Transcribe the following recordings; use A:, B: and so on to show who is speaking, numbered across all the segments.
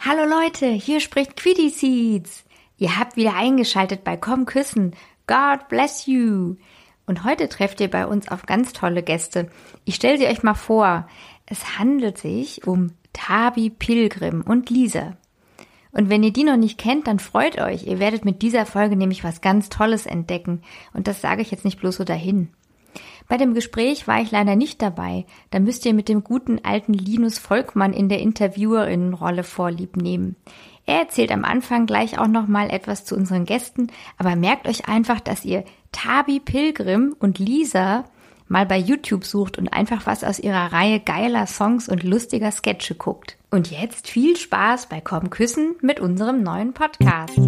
A: Hallo Leute, hier spricht Quiddy Seeds. Ihr habt wieder eingeschaltet bei Komm Küssen. God bless you. Und heute trefft ihr bei uns auf ganz tolle Gäste. Ich stelle sie euch mal vor. Es handelt sich um Tabi Pilgrim und Lisa. Und wenn ihr die noch nicht kennt, dann freut euch. Ihr werdet mit dieser Folge nämlich was ganz Tolles entdecken. Und das sage ich jetzt nicht bloß so dahin. Bei dem Gespräch war ich leider nicht dabei. Da müsst ihr mit dem guten alten Linus Volkmann in der Interviewerinnenrolle vorlieb nehmen. Er erzählt am Anfang gleich auch noch mal etwas zu unseren Gästen, aber merkt euch einfach, dass ihr Tabi Pilgrim und Lisa mal bei YouTube sucht und einfach was aus ihrer Reihe geiler Songs und lustiger Sketche guckt. Und jetzt viel Spaß bei Komm Küssen mit unserem neuen Podcast.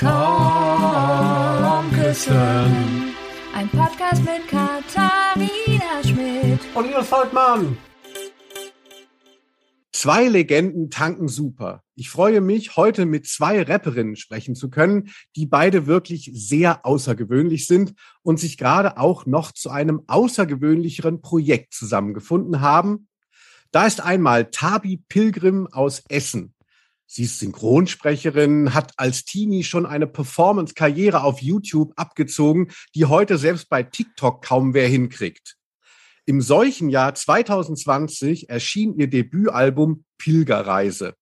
B: Komm küssen.
C: Ein Podcast mit Katharina Schmidt.
B: Und Linus Volkmann. Zwei Legenden tanken super. Ich freue mich, heute mit zwei Rapperinnen sprechen zu können, die beide wirklich sehr außergewöhnlich sind und sich gerade auch noch zu einem außergewöhnlicheren Projekt zusammengefunden haben. Da ist einmal Tabi Pilgrim aus Essen. Sie ist Synchronsprecherin, hat als Teenie schon eine Performance-Karriere auf YouTube abgezogen, die heute selbst bei TikTok kaum wer hinkriegt. Im solchen Jahr 2020 erschien ihr Debütalbum Pilgerreise.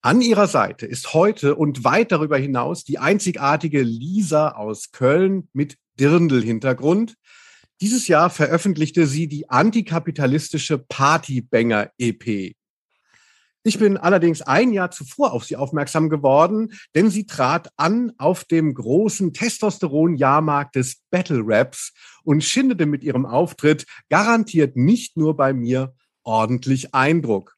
B: An ihrer Seite ist heute und weit darüber hinaus die einzigartige Lisa aus Köln mit Dirndl-Hintergrund. Dieses Jahr veröffentlichte sie die antikapitalistische Partybanger-EP. Ich bin allerdings ein Jahr zuvor auf sie aufmerksam geworden, denn sie trat an auf dem großen Testosteron-Jahrmarkt des Battle Raps und schindete mit ihrem Auftritt garantiert nicht nur bei mir ordentlich Eindruck.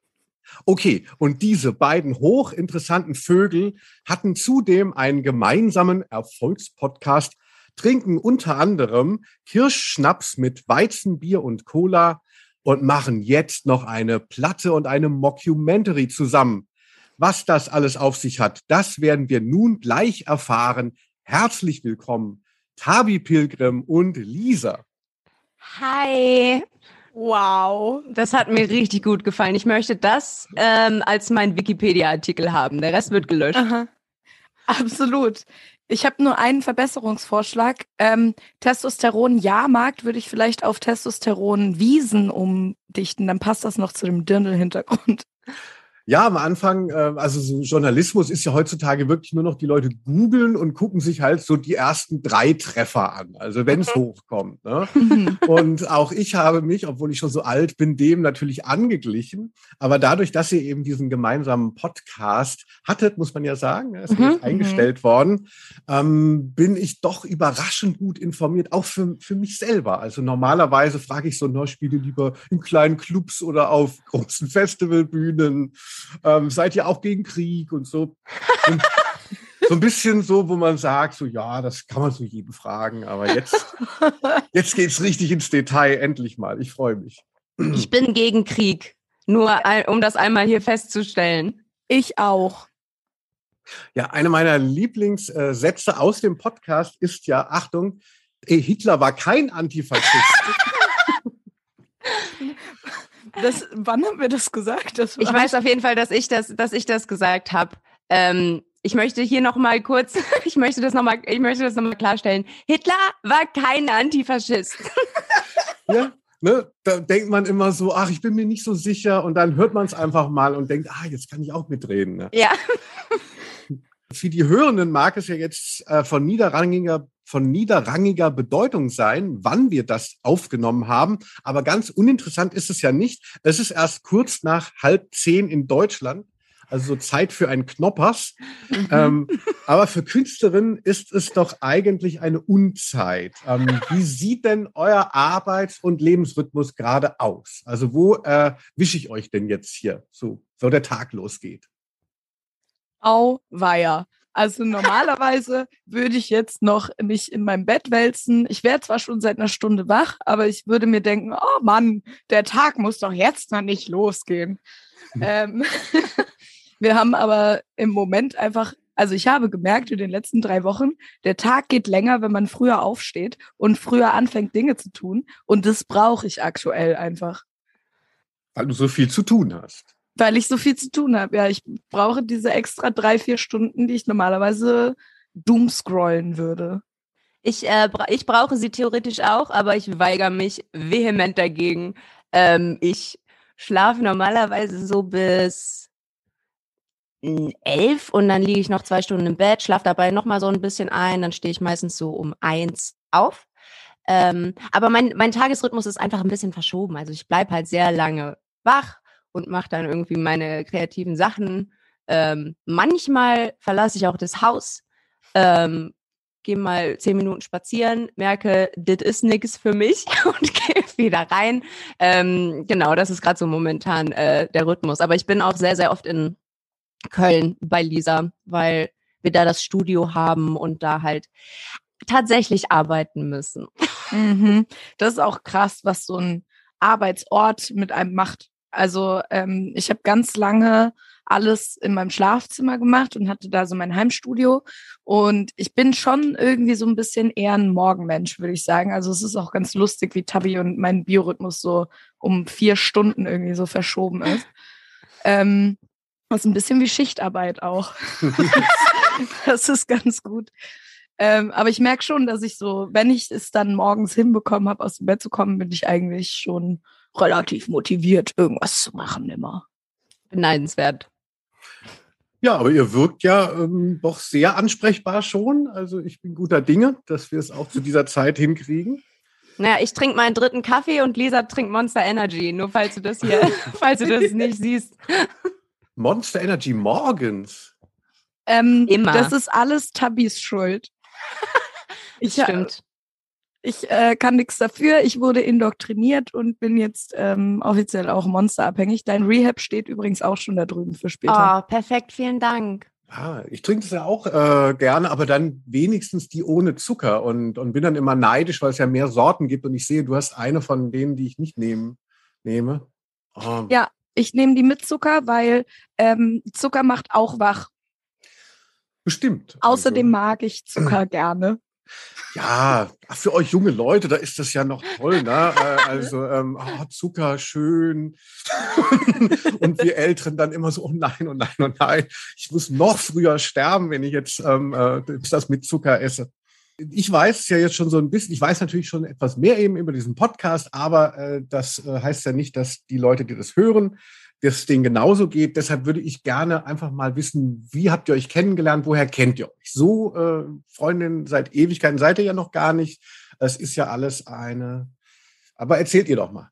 B: Okay, und diese beiden hochinteressanten Vögel hatten zudem einen gemeinsamen Erfolgspodcast, trinken unter anderem Kirschschnaps mit Weizenbier und Cola, und machen jetzt noch eine Platte und eine Mockumentary zusammen. Was das alles auf sich hat, das werden wir nun gleich erfahren. Herzlich willkommen, Tabi Pilgrim und Lisa.
D: Hi. Wow, das hat mir richtig gut gefallen. Ich möchte das ähm, als mein Wikipedia-Artikel haben. Der Rest wird gelöscht. Aha.
E: Absolut. Ich habe nur einen Verbesserungsvorschlag. Ähm, Testosteron-Jahrmarkt würde ich vielleicht auf Testosteron-Wiesen umdichten. Dann passt das noch zu dem Dirndl-Hintergrund.
B: Ja, am Anfang, äh, also so Journalismus ist ja heutzutage wirklich nur noch, die Leute googeln und gucken sich halt so die ersten drei Treffer an, also wenn es mhm. hochkommt. Ne? Mhm. und auch ich habe mich, obwohl ich schon so alt bin, dem natürlich angeglichen. Aber dadurch, dass ihr eben diesen gemeinsamen Podcast hattet, muss man ja sagen, ist mhm. jetzt eingestellt worden, ähm, bin ich doch überraschend gut informiert, auch für, für mich selber. Also normalerweise frage ich so, na, spiele lieber in kleinen Clubs oder auf großen Festivalbühnen ähm, seid ihr auch gegen Krieg und so. Und so ein bisschen so, wo man sagt, so ja, das kann man so jeden fragen, aber jetzt, jetzt es richtig ins Detail, endlich mal. Ich freue mich.
D: Ich bin gegen Krieg. Nur um das einmal hier festzustellen.
E: Ich auch.
B: Ja, eine meiner Lieblingssätze aus dem Podcast ist ja, Achtung, Hitler war kein Antifaschist.
E: Das, wann haben wir das gesagt? Das
D: ich weiß auf jeden Fall, dass ich das, dass ich das gesagt habe. Ähm, ich möchte hier noch mal kurz, ich möchte das noch mal, ich möchte das noch mal klarstellen. Hitler war kein Antifaschist.
B: Ja, ne? Da denkt man immer so, ach, ich bin mir nicht so sicher, und dann hört man es einfach mal und denkt, ah, jetzt kann ich auch mitreden. Ne?
D: Ja.
B: Für die Hörenden mag es ja jetzt äh, von niederrangiger von niederrangiger Bedeutung sein, wann wir das aufgenommen haben. Aber ganz uninteressant ist es ja nicht. Es ist erst kurz nach halb zehn in Deutschland. Also so Zeit für einen Knoppers. Mhm. ähm, aber für Künstlerinnen ist es doch eigentlich eine Unzeit. Ähm, wie sieht denn euer Arbeits- und Lebensrhythmus gerade aus? Also wo äh, wische ich euch denn jetzt hier, so, wo der Tag losgeht?
E: Auweia. Also normalerweise würde ich jetzt noch mich in meinem Bett wälzen. Ich wäre zwar schon seit einer Stunde wach, aber ich würde mir denken, oh Mann, der Tag muss doch jetzt noch nicht losgehen. Hm. ähm, wir haben aber im Moment einfach, also ich habe gemerkt in den letzten drei Wochen, der Tag geht länger, wenn man früher aufsteht und früher anfängt, Dinge zu tun. Und das brauche ich aktuell einfach.
B: Weil du so viel zu tun hast.
E: Weil ich so viel zu tun habe. Ja, ich brauche diese extra drei, vier Stunden, die ich normalerweise doomscrollen würde.
D: Ich, äh, bra ich brauche sie theoretisch auch, aber ich weigere mich vehement dagegen. Ähm, ich schlafe normalerweise so bis mm, elf und dann liege ich noch zwei Stunden im Bett, schlafe dabei noch mal so ein bisschen ein, dann stehe ich meistens so um eins auf. Ähm, aber mein, mein Tagesrhythmus ist einfach ein bisschen verschoben. Also ich bleibe halt sehr lange wach und mache dann irgendwie meine kreativen Sachen. Ähm, manchmal verlasse ich auch das Haus, ähm, gehe mal zehn Minuten spazieren, merke, das ist nix für mich und gehe wieder rein. Ähm, genau, das ist gerade so momentan äh, der Rhythmus. Aber ich bin auch sehr, sehr oft in Köln bei Lisa, weil wir da das Studio haben und da halt tatsächlich arbeiten müssen.
E: Mhm. Das ist auch krass, was so ein Arbeitsort mit einem macht. Also ähm, ich habe ganz lange alles in meinem Schlafzimmer gemacht und hatte da so mein Heimstudio. Und ich bin schon irgendwie so ein bisschen eher ein Morgenmensch, würde ich sagen. Also es ist auch ganz lustig, wie Tabi und mein Biorhythmus so um vier Stunden irgendwie so verschoben ist. Ähm, das ist ein bisschen wie Schichtarbeit auch. das ist ganz gut. Ähm, aber ich merke schon, dass ich so, wenn ich es dann morgens hinbekommen habe, aus dem Bett zu kommen, bin ich eigentlich schon relativ motiviert, irgendwas zu machen immer.
D: Beneidenswert.
B: Ja, aber ihr wirkt ja ähm, doch sehr ansprechbar schon. Also ich bin guter Dinge, dass wir es auch zu dieser Zeit hinkriegen.
D: Naja, ich trinke meinen dritten Kaffee und Lisa trinkt Monster Energy, nur falls du das hier, falls du das nicht siehst.
B: Monster Energy morgens.
E: Ähm,
D: Immer.
E: Das ist alles Tabis Schuld. Ich, äh,
D: Stimmt.
E: Ich äh, kann nichts dafür. Ich wurde indoktriniert und bin jetzt ähm, offiziell auch monsterabhängig. Dein Rehab steht übrigens auch schon da drüben für später.
D: Oh, perfekt, vielen Dank.
B: Ja, ich trinke das ja auch äh, gerne, aber dann wenigstens die ohne Zucker und, und bin dann immer neidisch, weil es ja mehr Sorten gibt und ich sehe, du hast eine von denen, die ich nicht nehmen, nehme. Ähm,
E: Ja, ich nehme die mit Zucker, weil ähm, Zucker macht auch wach.
B: Bestimmt.
E: Außerdem
B: Also,
E: mag ich Zucker gerne.
B: Ja, für euch junge Leute, da ist das ja noch toll, ne? Äh, also ähm, oh, Zucker, schön. und wir Älteren dann immer so, oh nein, oh nein, oh nein, ich muss noch früher sterben, wenn ich jetzt ähm, äh, das mit Zucker esse. Ich weiß ja jetzt schon so ein bisschen, ich weiß natürlich schon etwas mehr eben über diesen Podcast, aber äh, das äh, heißt ja nicht, dass die Leute, die das hören, dass es denen genauso geht. Deshalb würde ich gerne einfach mal wissen, wie habt ihr euch kennengelernt? Woher kennt ihr euch? So, äh, Freundin, seit Ewigkeiten seid ihr ja noch gar nicht. Es ist ja alles eine. Aber erzählt ihr doch mal.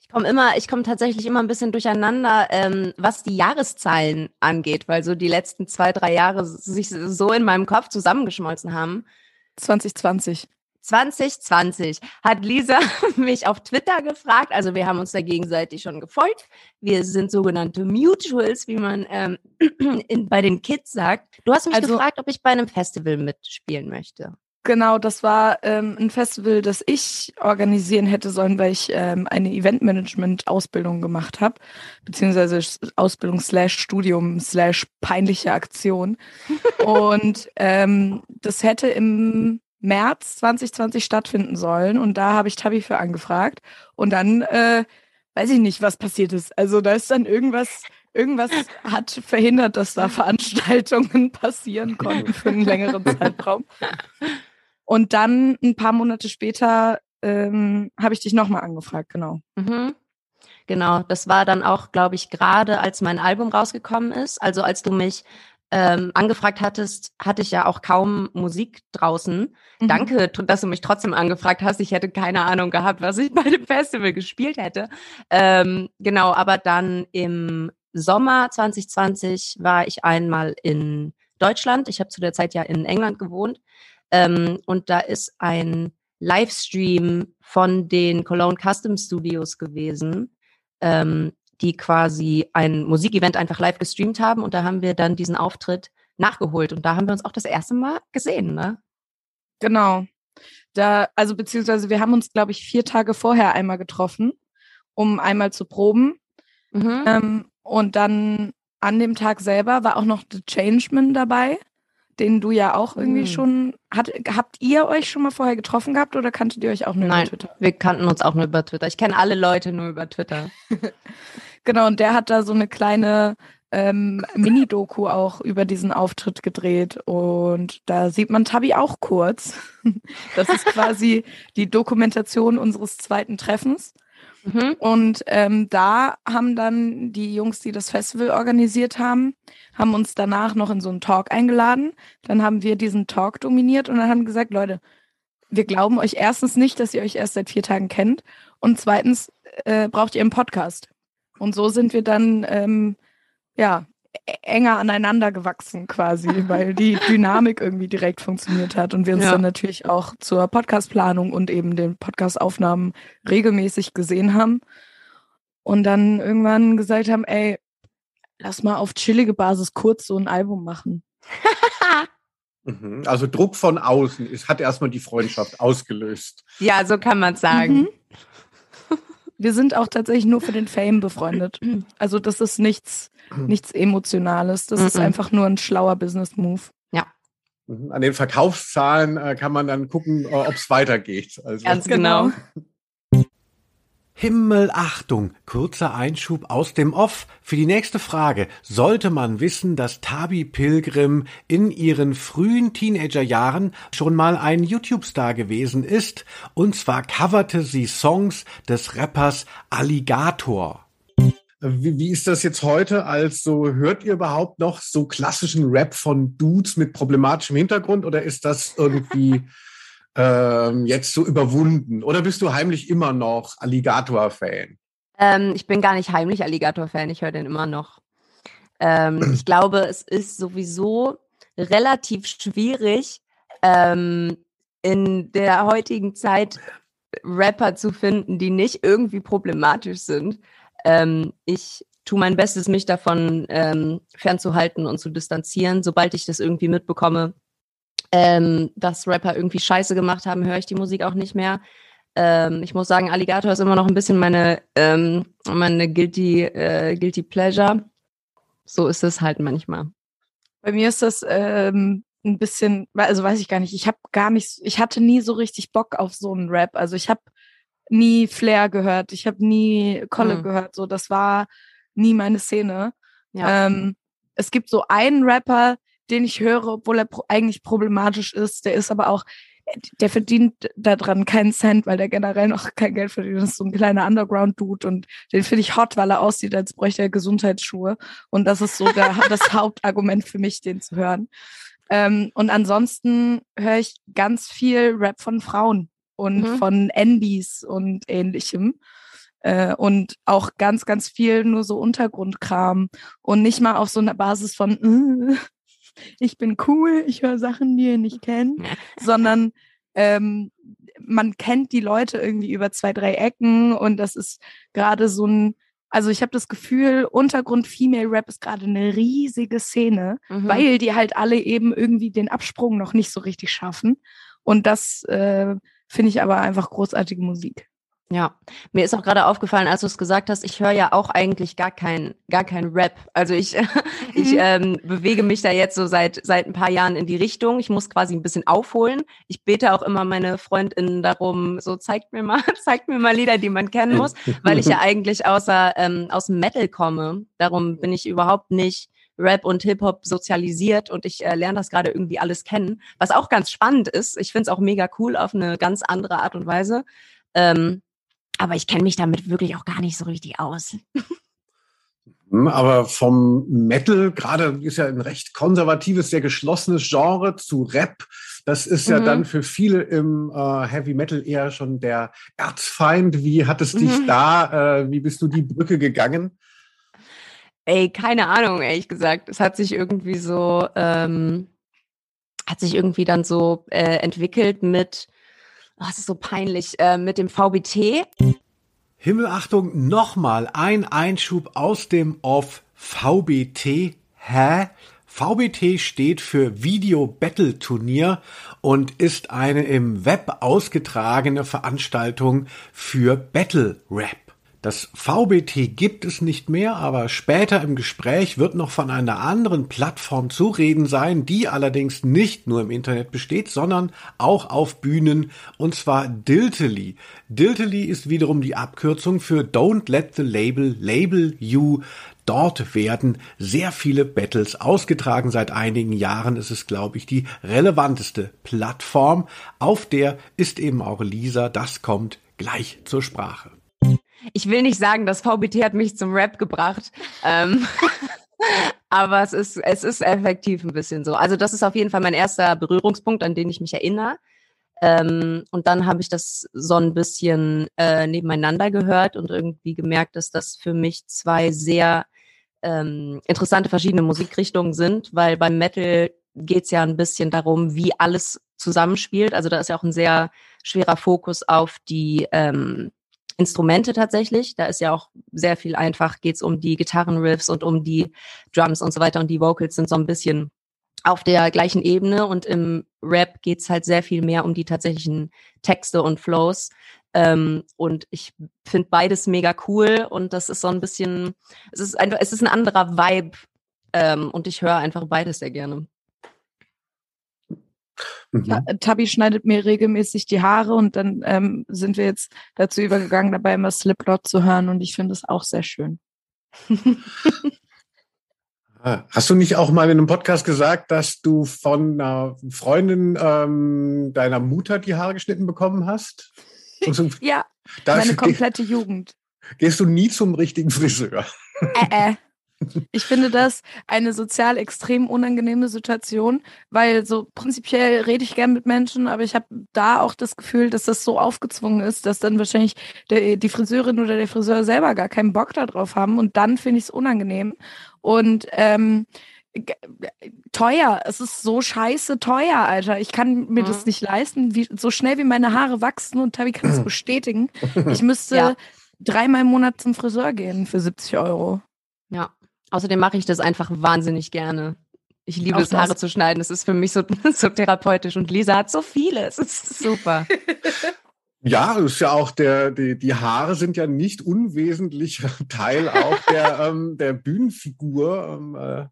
D: Ich komme immer, ich komme tatsächlich immer ein bisschen durcheinander, ähm, was die Jahreszahlen angeht, weil so die letzten zwei, drei Jahre sich so in meinem Kopf zusammengeschmolzen haben.
E: 2020.
D: 2020 hat Lisa mich auf Twitter gefragt. Also wir haben uns da gegenseitig schon gefolgt. Wir sind sogenannte Mutuals, wie man ähm, in, bei den Kids sagt. Du hast mich
E: Also-
D: gefragt, ob ich bei einem Festival mitspielen möchte.
E: Genau, das war ähm, ein Festival, das ich organisieren hätte sollen, weil ich ähm, eine Eventmanagement-Ausbildung gemacht habe, beziehungsweise Ausbildung slash Studium slash peinliche Aktion. Und ähm, das hätte im März 2020 stattfinden sollen und da habe ich Tabi für angefragt und dann äh, weiß ich nicht, was passiert ist. Also da ist dann irgendwas, irgendwas hat verhindert, dass da Veranstaltungen passieren konnten für einen längeren Zeitraum. Und dann ein paar Monate später ähm, habe ich dich nochmal angefragt, genau.
D: Mhm. Genau, das war dann auch, glaube ich, gerade als mein Album rausgekommen ist. Also als du mich ähm, angefragt hattest, hatte ich ja auch kaum Musik draußen.
E: Mhm.
D: Danke, dass du mich trotzdem angefragt hast. Ich hätte keine Ahnung gehabt, was ich bei dem Festival gespielt hätte. Ähm, genau, aber dann im Sommer 2020 war ich einmal in Deutschland. Ich habe zu der Zeit ja in England gewohnt. Ähm, und da ist ein Livestream von den Cologne Custom Studios gewesen, ähm, die quasi ein Musikevent einfach live gestreamt haben. Und da haben wir dann diesen Auftritt nachgeholt. Und da haben wir uns auch das erste Mal gesehen, ne?
E: Genau. Da, also beziehungsweise wir haben uns, glaube ich, vier Tage vorher einmal getroffen, um einmal zu proben.
D: Mhm.
E: Ähm, und dann an dem Tag selber war auch noch The Changeman dabei. den du ja auch irgendwie
D: Mhm.
E: schon, hat, habt ihr euch schon mal vorher getroffen gehabt oder kanntet ihr euch auch nur
D: Nein,
E: über Twitter?
D: wir kannten uns auch nur über Twitter. Ich kenne alle Leute nur über Twitter.
E: Genau, und der hat da so eine kleine ähm, Mini-Doku auch über diesen Auftritt gedreht. Und da sieht man Tabi auch kurz. Das ist quasi die Dokumentation unseres zweiten Treffens.
D: Mhm.
E: Und ähm, da haben dann die Jungs, die das Festival organisiert haben, haben uns danach noch in so einen Talk eingeladen. Dann haben wir diesen Talk dominiert und dann haben gesagt, Leute, wir glauben euch erstens nicht, dass ihr euch erst seit vier Tagen kennt. Und zweitens äh, braucht ihr einen Podcast. Und so sind wir dann ähm, ja e- enger aneinander gewachsen quasi, weil die Dynamik irgendwie direkt funktioniert hat und wir uns
D: Ja.
E: dann natürlich auch zur Podcastplanung und eben den Podcastaufnahmen regelmäßig gesehen haben und dann irgendwann gesagt haben, ey, lass mal auf chillige Basis kurz so ein Album machen.
B: Mhm. Also Druck von außen ist, hat erstmal die Freundschaft ausgelöst.
D: Ja, so kann man sagen.
E: Mhm. Wir sind auch tatsächlich nur für den Fame befreundet. Also das ist nichts, nichts Emotionales. Das ist einfach nur ein schlauer Business-Move.
B: Mhm. An den Verkaufszahlen äh, kann man dann gucken, äh, ob es weitergeht. Also,
D: Ganz genau.
F: Himmel, Achtung, kurzer Einschub aus dem Off. Für die nächste Frage sollte man wissen, dass Tabi Pilgrim in ihren frühen Teenagerjahren schon mal ein YouTube-Star gewesen ist. Und zwar coverte sie Songs des Rappers Alligator.
B: Wie, wie ist das jetzt heute? Also hört ihr überhaupt noch so klassischen Rap von Dudes mit problematischem Hintergrund oder ist das irgendwie ähm, jetzt so überwunden? Oder bist du heimlich immer noch Alligator-Fan?
D: Ähm, ich bin gar nicht heimlich Alligator-Fan, ich höre den immer noch. Ähm, ich glaube, es ist sowieso relativ schwierig, ähm, in der heutigen Zeit Rapper zu finden, die nicht irgendwie problematisch sind. Ähm, ich tue mein Bestes, mich davon ähm, fernzuhalten und zu distanzieren. Sobald ich das irgendwie mitbekomme, ähm, dass Rapper irgendwie Scheiße gemacht haben, höre ich die Musik auch nicht mehr. Ähm, ich muss sagen, Alligator ist immer noch ein bisschen meine, ähm, meine guilty, äh, guilty pleasure. So ist es halt manchmal.
E: Bei mir ist das ähm, ein bisschen, also weiß ich gar nicht, ich habe gar nicht, ich hatte nie so richtig Bock auf so einen Rap. Also ich habe nie Flair gehört, ich habe nie Kolle
D: Mhm.
E: gehört, so das war nie meine Szene.
D: Ja.
E: Ähm, es gibt so einen Rapper, den ich höre, obwohl er pro eigentlich problematisch ist, der ist aber auch, der verdient daran keinen Cent, weil der generell noch kein Geld verdient. Das ist so ein kleiner Underground-Dude und den finde ich hot, weil er aussieht, als bräuchte er Gesundheitsschuhe. Und das ist so der, das Hauptargument für mich, den zu hören. Ähm, und ansonsten höre ich ganz viel Rap von Frauen und
D: Mhm.
E: von NBs und ähnlichem. Äh, und auch ganz, ganz viel nur so Untergrundkram und nicht mal auf so einer Basis von, äh, ich bin cool, ich höre Sachen, die ihr nicht kennt, sondern ähm, man kennt die Leute irgendwie über zwei, drei Ecken und das ist gerade so ein, also ich habe das Gefühl, Untergrund Female Rap ist gerade eine riesige Szene,
D: Mhm.
E: weil die halt alle eben irgendwie den Absprung noch nicht so richtig schaffen. Und das äh, finde ich aber einfach großartige Musik.
D: Ja, mir ist auch gerade aufgefallen, als du es gesagt hast, ich höre ja auch eigentlich gar kein, gar kein Rap. Also ich, ich
E: Mhm.
D: ähm, bewege mich da jetzt so seit, seit ein paar Jahren in die Richtung. Ich muss quasi ein bisschen aufholen. Ich bete auch immer meine FreundInnen darum, so zeigt mir mal, zeigt mir mal Lieder, die man kennen muss, weil ich ja eigentlich außer, ähm, aus Metal komme. Darum bin ich überhaupt nicht Rap und Hip-Hop sozialisiert und ich äh, lerne das gerade irgendwie alles kennen, was auch ganz spannend ist. Ich finde es auch mega cool auf eine ganz andere Art und Weise. Ähm, aber ich kenne mich damit wirklich auch gar nicht so richtig aus.
B: Hm, Aber vom Metal, gerade ist ja ein recht konservatives, sehr geschlossenes Genre zu Rap. Das ist ja
D: Mhm.
B: dann für viele im äh, Heavy Metal eher schon der Erzfeind. Wie hat es dich
D: Mhm.
B: da, äh, wie bist du die Brücke gegangen?
D: Ey, keine Ahnung, ehrlich gesagt. Es hat sich irgendwie so, ähm, hat sich irgendwie dann so äh, entwickelt mit, oh, es ist so peinlich, äh, mit dem VBT.
F: Himmelachtung, nochmal ein Einschub aus dem Off VBT. Hä? VBT steht für Video Battle Turnier und ist eine im Web ausgetragene Veranstaltung für Battle Rap. Das VBT gibt es nicht mehr, aber später im Gespräch wird noch von einer anderen Plattform zu reden sein, die allerdings nicht nur im Internet besteht, sondern auch auf Bühnen, und zwar Diltily. Diltily ist wiederum die Abkürzung für Don't Let the Label Label You. Dort werden sehr viele Battles ausgetragen. Seit einigen Jahren ist es, glaube ich, die relevanteste Plattform. Auf der ist eben auch Lisa. Das kommt gleich zur Sprache
D: ich will nicht sagen, das VBT hat mich zum Rap gebracht. Ähm, aber es ist, es ist effektiv ein bisschen so. Also das ist auf jeden Fall mein erster Berührungspunkt, an den ich mich erinnere. Ähm, und dann habe ich das so ein bisschen äh, nebeneinander gehört und irgendwie gemerkt, dass das für mich zwei sehr ähm, interessante verschiedene Musikrichtungen sind, weil beim Metal geht es ja ein bisschen darum, wie alles zusammenspielt. Also da ist ja auch ein sehr schwerer Fokus auf die ähm, Instrumente tatsächlich. Da ist ja auch sehr viel einfach, geht es um die Gitarrenriffs und um die Drums und so weiter. Und die Vocals sind so ein bisschen auf der gleichen Ebene. Und im Rap geht es halt sehr viel mehr um die tatsächlichen Texte und Flows. Ähm, und ich finde beides mega cool. Und das ist so ein bisschen, es ist einfach, es ist ein anderer Vibe. Ähm, und ich höre einfach beides sehr gerne.
E: Mhm. Tabi schneidet mir regelmäßig die Haare und dann ähm, sind wir jetzt dazu übergegangen, dabei immer Slipknot zu hören und ich finde es auch sehr schön.
B: Ah, hast du nicht auch mal in einem Podcast gesagt, dass du von einer Freundin ähm, deiner Mutter die Haare geschnitten bekommen hast?
E: So, ja, meine komplette Jugend.
B: Gehst du nie zum richtigen Friseur?
E: Äh, äh. Ich finde das eine sozial extrem unangenehme Situation, weil so prinzipiell rede ich gern mit Menschen, aber ich habe da auch das Gefühl, dass das so aufgezwungen ist, dass dann wahrscheinlich der, die Friseurin oder der Friseur selber gar keinen Bock darauf haben und dann finde ich es unangenehm. Und ähm, teuer. Es ist so scheiße teuer, Alter. Ich kann mir mhm. das nicht leisten, wie, so schnell wie meine Haare wachsen und Tabi kann es bestätigen. Ich müsste ja. dreimal im Monat zum Friseur gehen für 70 Euro.
D: Außerdem mache ich das einfach wahnsinnig gerne. Ich liebe es, Haare zu schneiden. Es ist für mich so, so therapeutisch. Und Lisa hat so viele. Es ist super.
B: Ja, ist ja auch der, die, die Haare sind ja nicht unwesentlicher Teil auch der, ähm, der Bühnenfigur. Ähm, äh,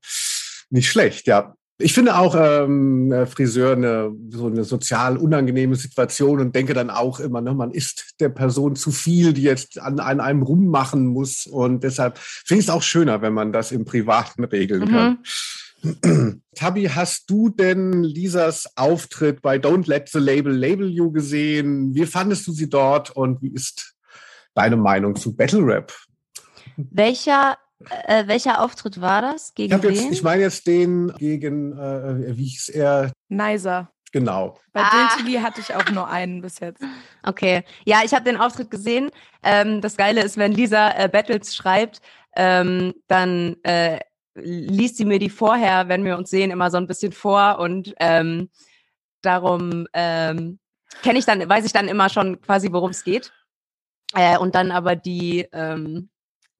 B: nicht schlecht, ja. Ich finde auch ähm, Friseur eine, so eine sozial unangenehme Situation und denke dann auch immer, ne, man ist der Person zu viel, die jetzt an, an einem rummachen muss. Und deshalb finde ich es auch schöner, wenn man das im Privaten regeln mhm. kann. Tabi, hast du denn Lisas Auftritt bei Don't Let the Label Label You gesehen? Wie fandest du sie dort und wie ist deine Meinung zu Battle Rap?
D: Welcher äh, welcher Auftritt war das? Gegen
B: ich, jetzt, ich meine jetzt den gegen, äh, wie hieß er?
E: Nicer.
B: Genau.
E: Bei ah. Diltily hatte ich auch nur einen bis jetzt.
D: Okay. Ja, ich habe den Auftritt gesehen. Ähm, das Geile ist, wenn Lisa äh, Battles schreibt, ähm, dann äh, liest sie mir die vorher, wenn wir uns sehen, immer so ein bisschen vor und ähm, darum ähm, kenne ich dann, weiß ich dann immer schon quasi, worum es geht. Äh, und dann aber die ähm,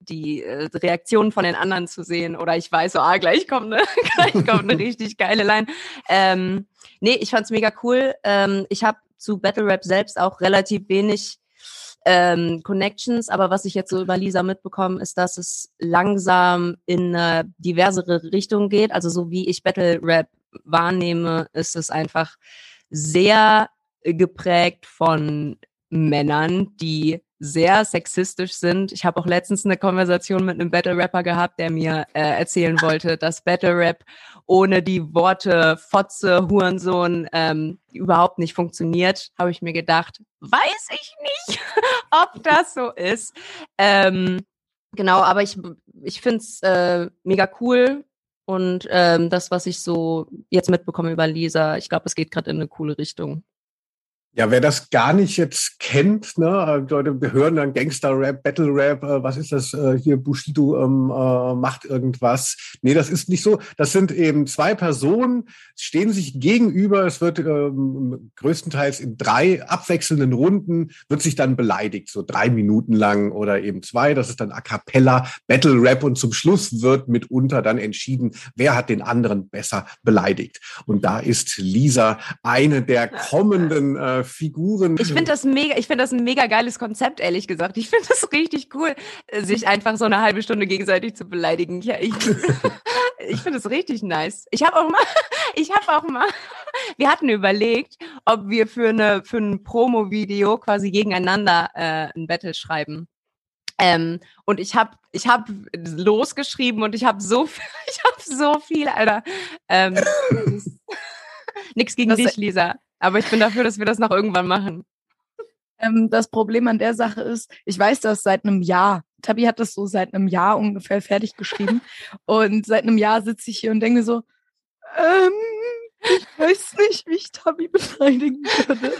D: die äh, Reaktionen von den anderen zu sehen oder ich weiß, so, ah, gleich kommt eine, gleich kommt eine richtig geile Line. Ähm, nee, ich fand's mega cool. Ähm, ich habe zu Battle Rap selbst auch relativ wenig ähm, Connections, aber was ich jetzt so über Lisa mitbekomme, ist, dass es langsam in eine diversere Richtung geht. Also so wie ich Battle Rap wahrnehme, ist es einfach sehr geprägt von Männern, die sehr sexistisch sind. Ich habe auch letztens eine Konversation mit einem Battle Rapper gehabt, der mir äh, erzählen wollte, dass Battle Rap ohne die Worte Fotze, Hurensohn ähm, überhaupt nicht funktioniert. Habe ich mir gedacht, weiß ich nicht, ob das so ist. Ähm, genau, aber ich, ich finde es äh, mega cool. Und ähm, das, was ich so jetzt mitbekomme über Lisa, ich glaube, es geht gerade in eine coole Richtung.
B: Ja, wer das gar nicht jetzt kennt, ne, Leute, wir hören dann Gangster-Rap, Battle-Rap, äh, was ist das äh, hier, Bushido ähm, äh, macht irgendwas. Nee, das ist nicht so. Das sind eben zwei Personen, stehen sich gegenüber. Es wird ähm, größtenteils in drei abwechselnden Runden, wird sich dann beleidigt, so drei Minuten lang oder eben zwei. Das ist dann A Cappella, Battle-Rap und zum Schluss wird mitunter dann entschieden, wer hat den anderen besser beleidigt. Und da ist Lisa eine der kommenden äh, äh, Figuren.
D: Ich finde das mega, ich finde das ein mega geiles Konzept, ehrlich gesagt. Ich finde das richtig cool, sich einfach so eine halbe Stunde gegenseitig zu beleidigen. Ja, ich, ich finde das richtig nice. Ich habe auch mal, ich habe auch mal, wir hatten überlegt, ob wir für eine für ein Promo-Video quasi gegeneinander äh, ein Battle schreiben. Ähm, und ich habe ich hab losgeschrieben und ich habe so viel, ich habe so viel, Alter. Ähm, nix gegen
E: Das-
D: dich, Lisa. Aber ich bin dafür, dass wir das noch irgendwann machen.
E: Ähm, das Problem an der Sache ist, ich weiß das seit einem Jahr. Tabi hat das so seit einem Jahr ungefähr fertig geschrieben. und seit einem Jahr sitze ich hier und denke so, ähm, ich weiß nicht, wie ich Tabi beleidigen würde.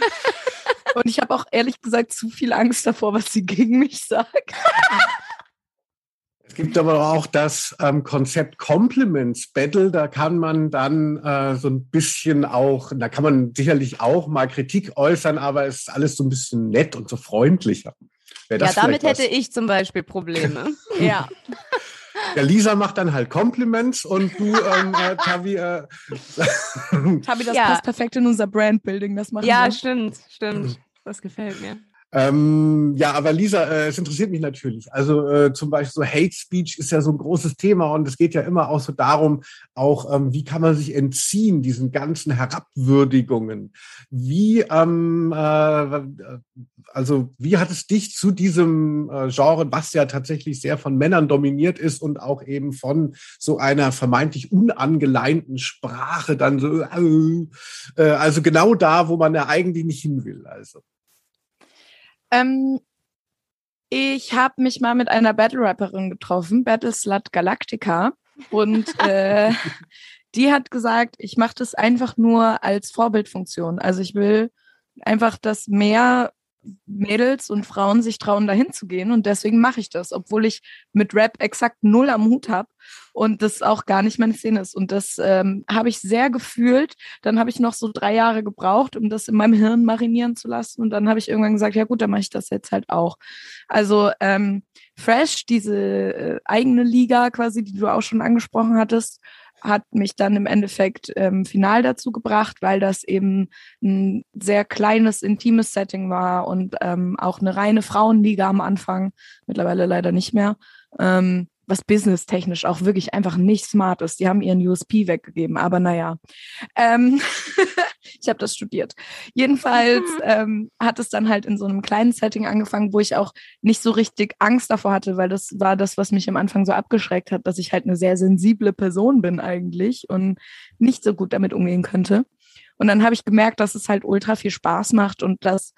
E: und ich habe auch ehrlich gesagt zu viel Angst davor, was sie gegen mich sagt.
B: Es gibt aber auch das ähm, Konzept Compliments Battle. Da kann man dann äh, so ein bisschen auch, da kann man sicherlich auch mal Kritik äußern, aber es ist alles so ein bisschen nett und so freundlicher.
D: Ja, damit hätte
B: was?
D: ich zum Beispiel Probleme.
E: Ja.
B: Ja, Lisa macht dann halt Compliments und du, ähm, äh, Tavi, äh,
E: Tabi, das
D: Ja.
E: passt perfekt in unser Brandbuilding. Das machen
D: ja,
E: wir.
D: stimmt, stimmt. Das gefällt mir.
B: Ähm, ja, aber Lisa, äh, es interessiert mich natürlich. Also äh, zum Beispiel so Hate Speech ist ja so ein großes Thema und es geht ja immer auch so darum, auch ähm, wie kann man sich entziehen diesen ganzen Herabwürdigungen. Wie, ähm, äh, also wie hat es dich zu diesem äh, Genre, was ja tatsächlich sehr von Männern dominiert ist und auch eben von so einer vermeintlich unangeleinten Sprache dann so, äh, äh, also genau da, wo man ja eigentlich nicht hin will. Also.
E: Ähm, ich habe mich mal mit einer Battle-Rapperin getroffen, Battle Slut Galactica. Und äh, die hat gesagt, ich mache das einfach nur als Vorbildfunktion. Also ich will einfach, dass mehr Mädels und Frauen sich trauen, dahin zu gehen. Und deswegen mache ich das, obwohl ich mit Rap exakt null am Hut habe und das auch gar nicht meine Szene ist. Und das ähm, habe ich sehr gefühlt. Dann habe ich noch so drei Jahre gebraucht, um das in meinem Hirn marinieren zu lassen. Und dann habe ich irgendwann gesagt, ja gut, dann mache ich das jetzt halt auch. Also ähm, Fresh, diese äh, eigene Liga quasi, die du auch schon angesprochen hattest, hat mich dann im Endeffekt ähm, final dazu gebracht, weil das eben ein sehr kleines, intimes Setting war und ähm, auch eine reine Frauenliga am Anfang, mittlerweile leider nicht mehr. Ähm, was businesstechnisch auch wirklich einfach nicht smart ist. Die haben ihren USP weggegeben, aber naja. Ähm, ich habe das studiert. Jedenfalls ähm, hat es dann halt in so einem kleinen Setting angefangen, wo ich auch nicht so richtig Angst davor hatte, weil das war das, was mich am Anfang so abgeschreckt hat, dass ich halt eine sehr sensible Person bin eigentlich und nicht so gut damit umgehen könnte. Und dann habe ich gemerkt, dass es halt ultra viel Spaß macht und dass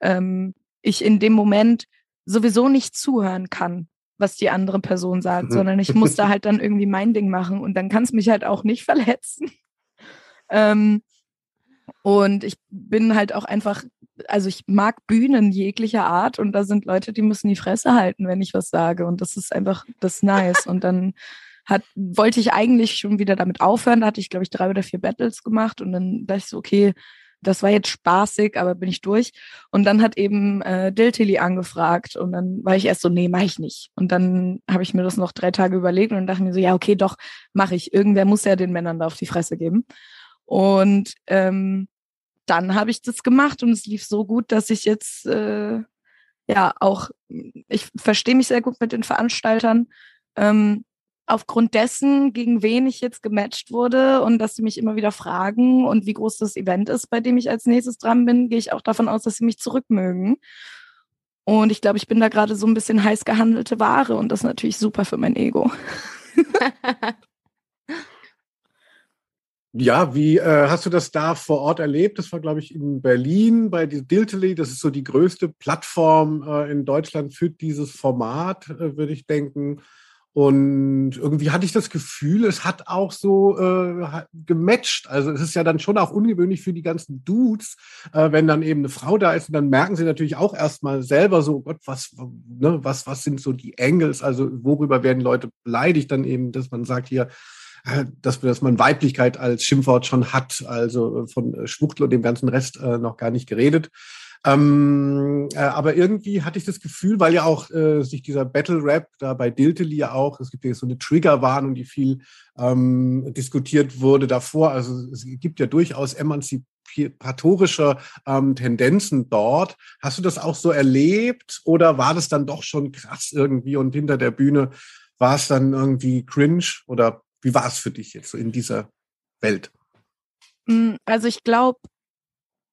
E: ähm, ich in dem Moment sowieso nicht zuhören kann, was die andere Person sagt,
B: Mhm.
E: sondern ich muss da halt dann irgendwie mein Ding machen und dann kann es mich halt auch nicht verletzen. Ähm, und ich bin halt auch einfach, also ich mag Bühnen jeglicher Art und da sind Leute, die müssen die Fresse halten, wenn ich was sage. Und das ist einfach das nice. Und dann hat, wollte ich eigentlich schon wieder damit aufhören. Da hatte ich, glaube ich, drei oder vier Battles gemacht und dann dachte ich so, okay, das war jetzt spaßig, aber bin ich durch. Und dann hat eben äh, Diltilly angefragt und dann war ich erst so, nee, mach ich nicht. Und dann habe ich mir das noch drei Tage überlegt und dachte mir so, ja, okay, doch, mache ich. Irgendwer muss ja den Männern da auf die Fresse geben. Und ähm, dann habe ich das gemacht und es lief so gut, dass ich jetzt äh, ja auch, ich verstehe mich sehr gut mit den Veranstaltern. Ähm, aufgrund dessen, gegen wen ich jetzt gematcht wurde und dass sie mich immer wieder fragen und wie groß das Event ist, bei dem ich als nächstes dran bin, gehe ich auch davon aus, dass sie mich zurückmögen. Und ich glaube, ich bin da gerade so ein bisschen heiß gehandelte Ware und das ist natürlich super für mein Ego.
B: Ja, wie äh, hast du das da vor Ort erlebt? Das war, glaube ich, in Berlin bei Diltily. Das ist so die größte Plattform äh, in Deutschland für dieses Format, äh, würde ich denken. Und irgendwie hatte ich das Gefühl, es hat auch so äh, gematcht. Also es ist ja dann schon auch ungewöhnlich für die ganzen Dudes, äh, wenn dann eben eine Frau da ist. Und dann merken sie natürlich auch erstmal selber so, Gott, was, ne, was, was sind so die Angles? Also worüber werden Leute beleidigt? Dann eben, dass man sagt hier, äh, dass, dass man Weiblichkeit als Schimpfwort schon hat, also äh, von äh, Schwuchtel und dem ganzen Rest äh, noch gar nicht geredet. Ähm, äh, aber irgendwie hatte ich das Gefühl, weil ja auch äh, sich dieser Battle Rap da bei Diltily ja auch, es gibt ja so eine Triggerwarnung, die viel ähm, diskutiert wurde davor. Also es gibt ja durchaus emanzipatorische ähm, Tendenzen dort. Hast du das auch so erlebt oder war das dann doch schon krass irgendwie und hinter der Bühne war es dann irgendwie cringe oder wie war es für dich jetzt so in dieser Welt?
E: Mm, Also ich glaube,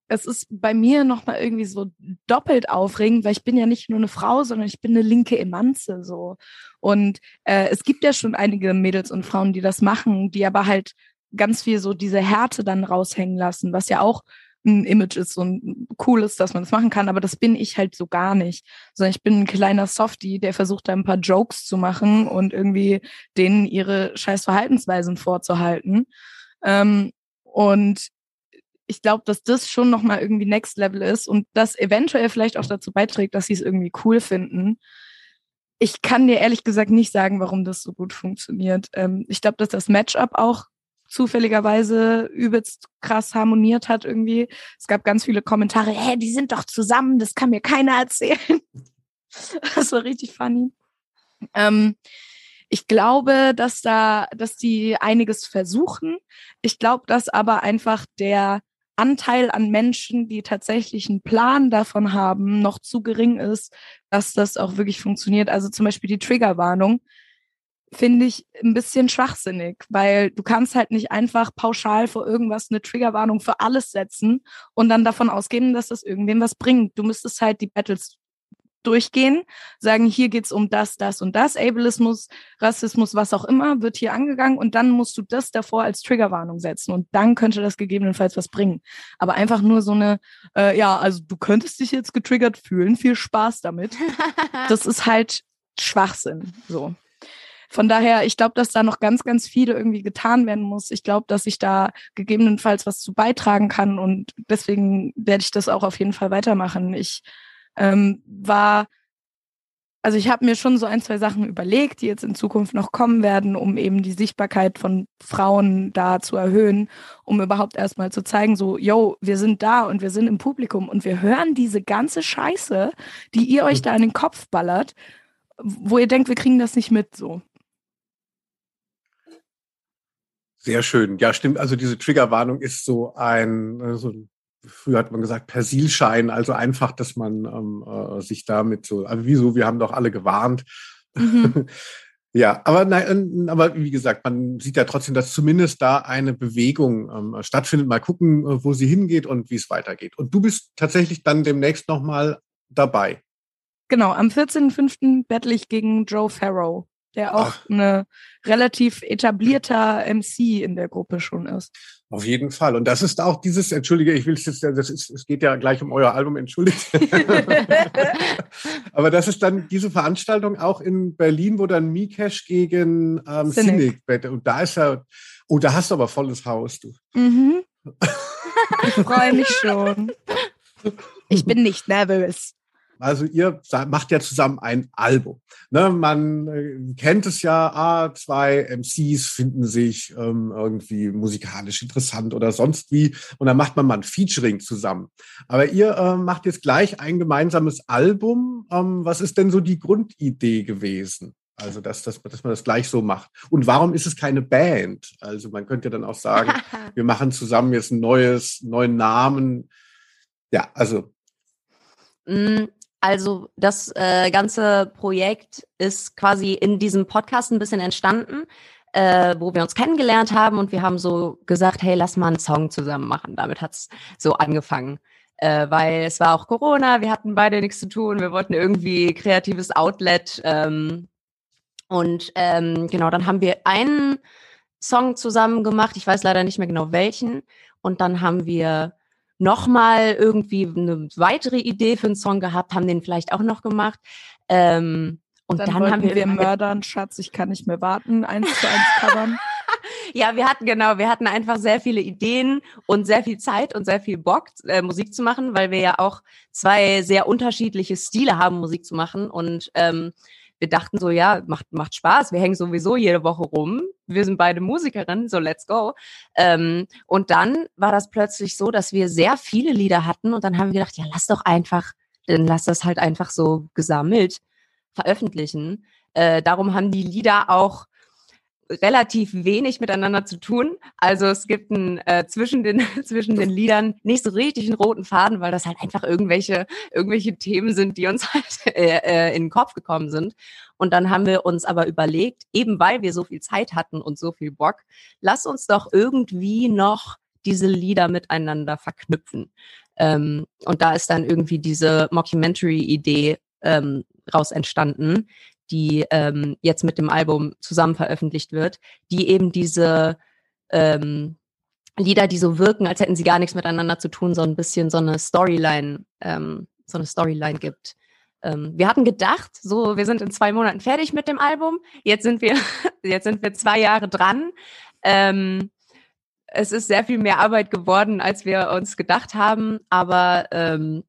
E: es ist bei mir nochmal irgendwie so doppelt aufregend, weil ich bin ja nicht nur eine Frau, sondern ich bin eine linke Emanze so. Und äh, es gibt ja schon einige Mädels und Frauen, die das machen, die aber halt ganz viel so diese Härte dann raushängen lassen, was ja auch ein Image ist und cool ist, dass man das machen kann, aber das bin ich halt so gar nicht. Sondern ich bin ein kleiner Softie, der versucht da ein paar Jokes zu machen und irgendwie denen ihre scheiß Verhaltensweisen vorzuhalten. Ähm, und ich glaube, dass das schon nochmal irgendwie Next Level ist und das eventuell vielleicht auch dazu beiträgt, dass sie es irgendwie cool finden. Ich kann dir ehrlich gesagt nicht sagen, warum das so gut funktioniert. Ähm, ich glaube, dass das Matchup auch zufälligerweise übelst krass harmoniert hat irgendwie. Es gab ganz viele Kommentare, hä, die sind doch zusammen, das kann mir keiner erzählen. Das war richtig funny. Ähm, ich glaube, dass da, dass die einiges versuchen. Ich glaube, dass aber einfach der Anteil an Menschen, die tatsächlich einen Plan davon haben, noch zu gering ist, dass das auch wirklich funktioniert. Also zum Beispiel die Triggerwarnung finde ich ein bisschen schwachsinnig, weil du kannst halt nicht einfach pauschal vor irgendwas eine Triggerwarnung für alles setzen und dann davon ausgehen, dass das irgendwem was bringt. Du müsstest halt die Battles durchgehen, sagen, hier geht's um das, das und das, Ableismus, Rassismus, was auch immer, wird hier angegangen und dann musst du das davor als Triggerwarnung setzen und dann könnte das gegebenenfalls was bringen. Aber einfach nur so eine, äh, ja, also du könntest dich jetzt getriggert fühlen, viel Spaß damit. das ist halt Schwachsinn, so. Von daher, ich glaube, dass da noch ganz, ganz viel irgendwie getan werden muss. Ich glaube, dass ich da gegebenenfalls was zu beitragen kann und deswegen werde ich das auch auf jeden Fall weitermachen. Ich ähm, war, also ich habe mir schon so ein, zwei Sachen überlegt, die jetzt in Zukunft noch kommen werden, um eben die Sichtbarkeit von Frauen da zu erhöhen, um überhaupt erstmal zu zeigen, so, yo, wir sind da und wir sind im Publikum und wir hören diese ganze Scheiße, die ihr euch da in den Kopf ballert, wo ihr denkt, wir kriegen das nicht mit, so.
B: Sehr schön. Ja, stimmt. Also diese Triggerwarnung ist so ein, äh, so ein früher hat man gesagt, Persilschein, also einfach, dass man ähm, äh, sich damit so, also wieso, wir haben doch alle gewarnt. Mhm. ja, aber nein, aber wie gesagt, man sieht ja trotzdem, dass zumindest da eine Bewegung ähm, stattfindet. Mal gucken, äh, wo sie hingeht und wie es weitergeht. Und du bist tatsächlich dann demnächst nochmal dabei.
E: Genau, am 14.05. bettle ich gegen Joe Farrow, der auch Ach. eine relativ etablierter MC in der Gruppe schon ist.
B: Auf jeden Fall. Und das ist auch dieses, entschuldige, ich will es jetzt, das ist, es geht ja gleich um euer Album, entschuldigt. Aber das ist dann diese Veranstaltung auch in Berlin, wo dann Mikesh gegen ähm, Cynic wette. Und da ist ja, oh, da hast du aber volles Haus, du.
E: Mhm. ich freue mich schon. Ich bin nicht nervös.
B: Also ihr macht ja zusammen ein Album. Ne, man äh, kennt es ja, ah, zwei MCs finden sich ähm, irgendwie musikalisch interessant oder sonst wie und dann macht man mal ein Featuring zusammen. Aber ihr äh, macht jetzt gleich ein gemeinsames Album. Ähm, was ist denn so die Grundidee gewesen? Also, dass, dass, dass man das gleich so macht. Und warum ist es keine Band? Also, man könnte ja dann auch sagen, wir machen zusammen jetzt ein neues, neuen Namen. Ja, also.
D: Also das äh, ganze Projekt ist quasi in diesem Podcast ein bisschen entstanden, äh, wo wir uns kennengelernt haben und wir haben so gesagt, hey, lass mal einen Song zusammen machen. Damit hat's so angefangen. Äh, weil es war auch Corona, wir hatten beide nichts zu tun, wir wollten irgendwie kreatives Outlet. Ähm, und ähm, genau, dann haben wir einen Song zusammen gemacht, ich weiß leider nicht mehr genau welchen. Und dann haben wir nochmal irgendwie eine weitere Idee für einen Song gehabt, haben den vielleicht auch noch gemacht. Ähm, und dann,
E: dann
D: haben wir,
E: wir Mördern, Schatz, ich kann nicht mehr warten, eins zu eins covern.
D: ja, wir hatten genau, wir hatten einfach sehr viele Ideen und sehr viel Zeit und sehr viel Bock, äh, Musik zu machen, weil wir ja auch zwei sehr unterschiedliche Stile haben, Musik zu machen. Und ähm, wir dachten so, ja, macht, macht Spaß, wir hängen sowieso jede Woche rum, wir sind beide Musikerinnen, so let's go. Ähm, und dann war das plötzlich so, dass wir sehr viele Lieder hatten und dann haben wir gedacht, ja, lass doch einfach, dann lass das halt einfach so gesammelt veröffentlichen. Äh, darum haben die Lieder auch relativ wenig miteinander zu tun. Also es gibt ein, äh, zwischen, den, zwischen den Liedern nicht so richtig einen roten Faden, weil das halt einfach irgendwelche, irgendwelche Themen sind, die uns halt äh, äh, in den Kopf gekommen sind. Und dann haben wir uns aber überlegt, eben weil wir so viel Zeit hatten und so viel Bock, lass uns doch irgendwie noch diese Lieder miteinander verknüpfen. Ähm, und da ist dann irgendwie diese Mockumentary-Idee ähm, raus entstanden, die ähm, jetzt mit dem Album zusammen veröffentlicht wird, die eben diese ähm, Lieder, die so wirken, als hätten sie gar nichts miteinander zu tun, so ein bisschen so eine Storyline, ähm, so eine Storyline gibt. Ähm, wir hatten gedacht, so, wir sind in zwei Monaten fertig mit dem Album. Jetzt sind wir, jetzt sind wir zwei Jahre dran. Ähm, es ist sehr viel mehr Arbeit geworden, als wir uns gedacht haben, aber ähm,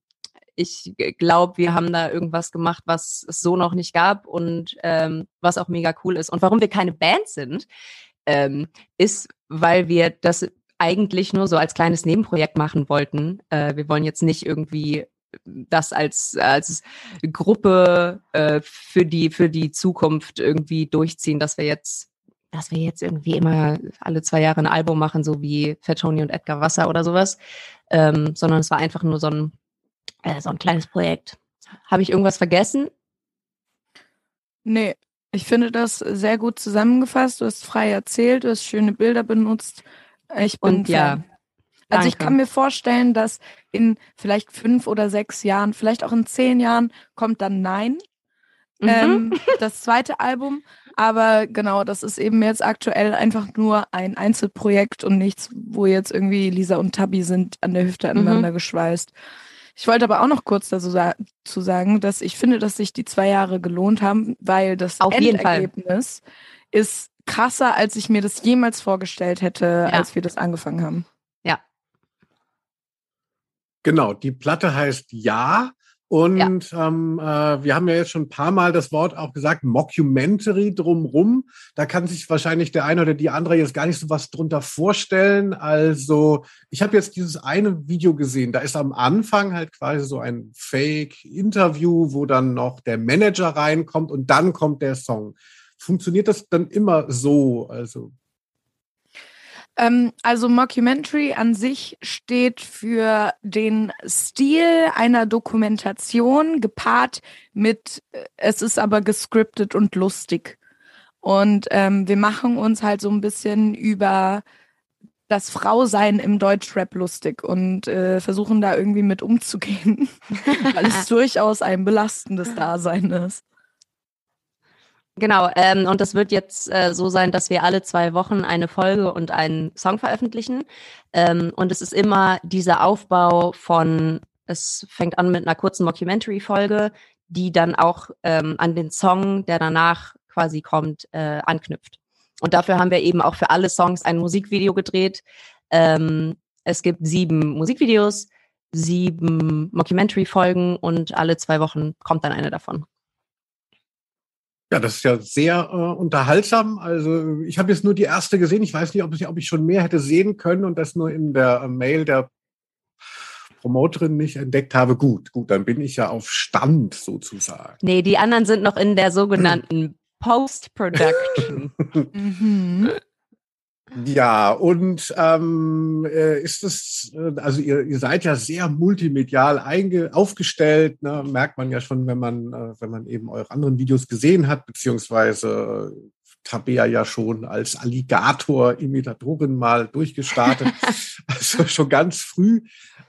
D: ich glaube, wir haben da irgendwas gemacht, was es so noch nicht gab und ähm, was auch mega cool ist. Und warum wir keine Band sind, ähm, ist, weil wir das eigentlich nur so als kleines Nebenprojekt machen wollten. Äh, wir wollen jetzt nicht irgendwie das als, als Gruppe äh, für, die, für die Zukunft irgendwie durchziehen, dass wir jetzt dass wir jetzt irgendwie immer alle zwei Jahre ein Album machen, so wie Fat Tony und Edgar Wasser oder sowas, ähm, sondern es war einfach nur so ein äh, so ein kleines Projekt. Habe ich irgendwas vergessen?
E: Nee, ich finde das sehr gut zusammengefasst. Du hast frei erzählt, du hast schöne Bilder benutzt. Ich bin
D: Und ja.
E: Also ich kann mir vorstellen, dass in vielleicht fünf oder sechs Jahren, vielleicht auch in zehn Jahren kommt dann Nein,
D: Mhm.
E: ähm, das zweite Album. Aber genau, das ist eben jetzt aktuell einfach nur ein Einzelprojekt und nichts, wo jetzt irgendwie Lisa und Tabi sind an der Hüfte
D: Mhm.
E: aneinander geschweißt. Ich wollte aber auch noch kurz dazu sa zu sagen, dass ich finde, dass sich die zwei Jahre gelohnt haben, weil das
D: Auf.
E: Endergebnis ist krasser, als ich mir das jemals vorgestellt hätte,
D: Ja.
E: als wir das angefangen haben.
B: Genau, die Platte heißt Ja. Und Ähm, äh, wir haben ja jetzt schon ein paar Mal das Wort auch gesagt, Mockumentary drumrum. Da kann sich wahrscheinlich der eine oder die andere jetzt gar nicht so was drunter vorstellen. Also ich habe jetzt dieses eine Video gesehen. Da ist am Anfang halt quasi so ein Fake-Interview, wo dann noch der Manager reinkommt und dann kommt der Song. Funktioniert das dann immer so? Also
E: Ähm, also Mockumentary an sich steht für den Stil einer Dokumentation gepaart mit, äh, es ist aber gescriptet und lustig. Und ähm, wir machen uns halt so ein bisschen über das Frausein im Deutschrap lustig und äh, versuchen da irgendwie mit umzugehen, weil es durchaus ein belastendes Dasein ist.
D: Genau, ähm, und das wird jetzt äh, so sein, dass wir alle zwei Wochen eine Folge und einen Song veröffentlichen. Ähm, und es ist immer dieser Aufbau von, es fängt an mit einer kurzen Mockumentary-Folge, die dann auch ähm, an den Song, der danach quasi kommt, äh, anknüpft. Und dafür haben wir eben auch für alle Songs ein Musikvideo gedreht. Ähm, es gibt sieben Musikvideos, sieben Mockumentary-Folgen und alle zwei Wochen kommt dann eine davon.
B: Ja, das ist ja sehr äh, unterhaltsam. Also ich habe jetzt nur die erste gesehen. Ich weiß nicht, ob ich, ob ich schon mehr hätte sehen können und das nur in der äh, Mail der Promoterin nicht entdeckt habe. Gut, gut, dann bin ich ja auf Stand sozusagen.
D: Nee, die anderen sind noch in der sogenannten Post-Production.
E: Mhm.
B: Ja, und ähm, äh, ist es, äh, also ihr, ihr seid ja sehr multimedial einge aufgestellt, ne? merkt man ja schon, wenn man, äh, wenn man eben eure anderen Videos gesehen hat, beziehungsweise Tabea ja schon als Alligator-Imitatorin mal durchgestartet, also schon ganz früh.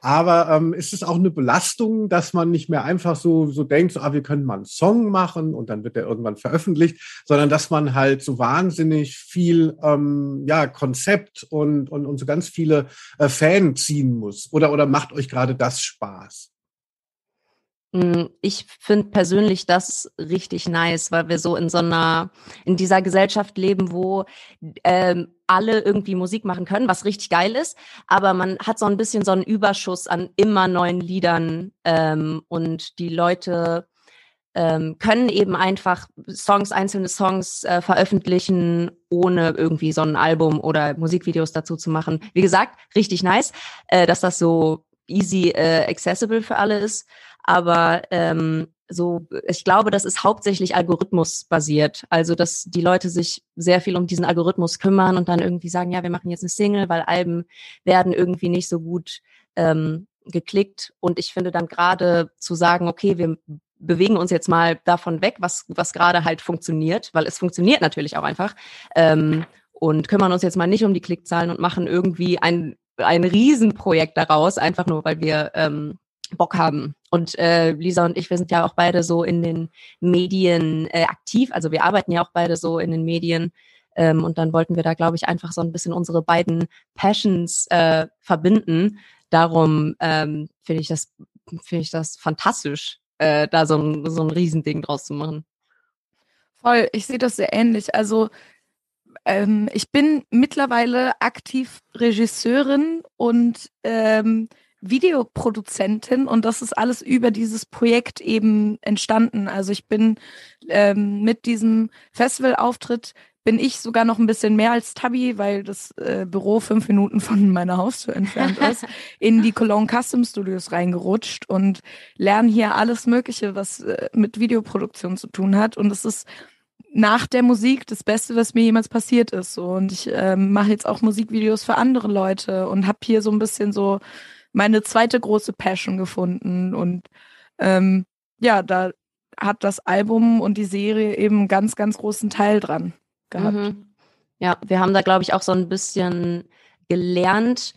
B: Aber ähm, ist es auch eine Belastung, dass man nicht mehr einfach so, so denkt, so, ah, wir können mal einen Song machen und dann wird der irgendwann veröffentlicht, sondern dass man halt so wahnsinnig viel ähm, ja, Konzept und, und, und so ganz viele äh, Fan ziehen muss? Oder, oder macht euch gerade das Spaß?
D: Mm, Ich finde persönlich das richtig nice, weil wir so in so einer, in dieser Gesellschaft leben, wo ähm, alle irgendwie Musik machen können, was richtig geil ist, aber man hat so ein bisschen so einen Überschuss an immer neuen Liedern ähm, und die Leute ähm, können eben einfach Songs, einzelne Songs äh, veröffentlichen, ohne irgendwie so ein Album oder Musikvideos dazu zu machen. Wie gesagt, richtig nice, äh, dass das so easy äh, accessible für alle ist. Aber ähm, so, ich glaube, das ist hauptsächlich algorithmusbasiert. Also, dass die Leute sich sehr viel um diesen Algorithmus kümmern und dann irgendwie sagen, ja, wir machen jetzt eine Single, weil Alben werden irgendwie nicht so gut ähm, geklickt. Und ich finde dann gerade zu sagen, okay, wir bewegen uns jetzt mal davon weg, was, was gerade halt funktioniert, weil es funktioniert natürlich auch einfach. Ähm, und kümmern uns jetzt mal nicht um die Klickzahlen und machen irgendwie ein, ein Riesenprojekt daraus, einfach nur, weil wir ähm, Bock haben. Und äh, Lisa und ich, wir sind ja auch beide so in den Medien äh, aktiv. Also wir arbeiten ja auch beide so in den Medien. Ähm, und dann wollten wir da, glaube ich, einfach so ein bisschen unsere beiden Passions äh, verbinden. Darum ähm, finde ich das ich das fantastisch, äh, da so ein, so ein Riesending draus zu machen.
E: Voll, ich sehe das sehr ähnlich. Also ähm, ich bin mittlerweile aktiv Regisseurin und ähm, Videoproduzentin und das ist alles über dieses Projekt eben entstanden. Also ich bin ähm, mit diesem Festivalauftritt bin ich sogar noch ein bisschen mehr als Tabi, weil das äh, Büro fünf Minuten von meiner Haustür entfernt ist, in die Cologne Custom Studios reingerutscht und lerne hier alles Mögliche, was äh, mit Videoproduktion zu tun hat. Und es ist nach der Musik das Beste, was mir jemals passiert ist. So. Und ich ähm, mache jetzt auch Musikvideos für andere Leute und habe hier so ein bisschen so meine zweite große Passion gefunden. Und ähm, ja, da hat das Album und die Serie eben einen ganz, ganz großen Teil dran gehabt. Mhm.
D: Ja, wir haben da, glaube ich, auch so ein bisschen gelernt,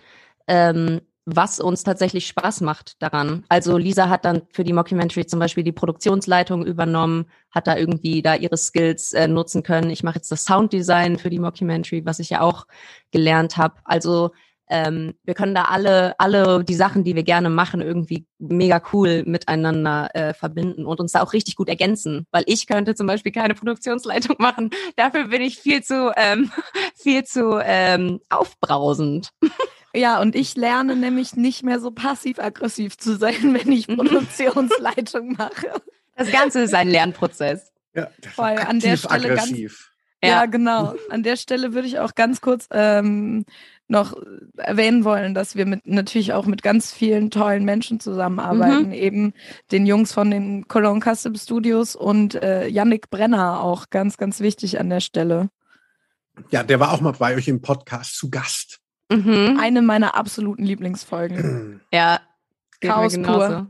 D: ähm, was uns tatsächlich Spaß macht daran. Also Lisa hat dann für die Mockumentary zum Beispiel die Produktionsleitung übernommen, hat da irgendwie da ihre Skills äh, nutzen können. Ich mache jetzt das Sounddesign für die Mockumentary, was ich ja auch gelernt habe. Also ähm, wir können da alle, alle die Sachen, die wir gerne machen, irgendwie mega cool miteinander äh, verbinden und uns da auch richtig gut ergänzen. Weil ich könnte zum Beispiel keine Produktionsleitung machen. Dafür bin ich viel zu, ähm, viel zu ähm, aufbrausend.
E: Ja, und ich lerne nämlich nicht mehr so passiv-aggressiv zu sein, wenn ich Produktionsleitung mache.
D: Das Ganze ist ein Lernprozess.
B: Ja, Voll, an der Stelle aggressiv.
E: Ganz, ja. ja, genau. An der Stelle würde ich auch ganz kurz ähm, noch erwähnen wollen, dass wir mit natürlich auch mit ganz vielen tollen Menschen zusammenarbeiten, mhm. eben den Jungs von den Cologne Custom Studios und äh, Yannick Brenner auch ganz, ganz wichtig an der Stelle.
B: Ja, der war auch mal bei euch im Podcast zu Gast.
E: Mhm. Eine meiner absoluten Lieblingsfolgen.
D: ja, Chaos pur.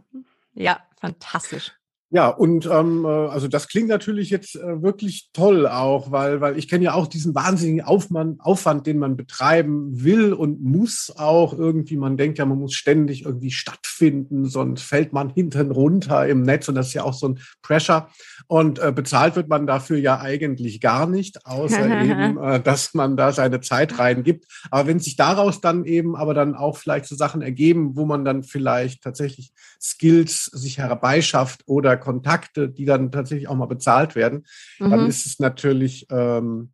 D: Ja, fantastisch.
B: Ja, und ähm, äh, also das klingt natürlich jetzt äh, wirklich toll auch, weil, weil ich kenne ja auch diesen wahnsinnigen Aufwand, Aufwand, den man betreiben will und muss auch irgendwie. Man denkt ja, man muss ständig irgendwie stattfinden, sonst fällt man hinten runter im Netz und das ist ja auch so ein Pressure. Und äh, bezahlt wird man dafür ja eigentlich gar nicht, außer eben, äh, dass man da seine Zeit reingibt. Aber wenn sich daraus dann eben aber dann auch vielleicht so Sachen ergeben, wo man dann vielleicht tatsächlich Skills sich herbeischafft oder Kontakte, die dann tatsächlich auch mal bezahlt werden, mhm. dann ist es natürlich ähm,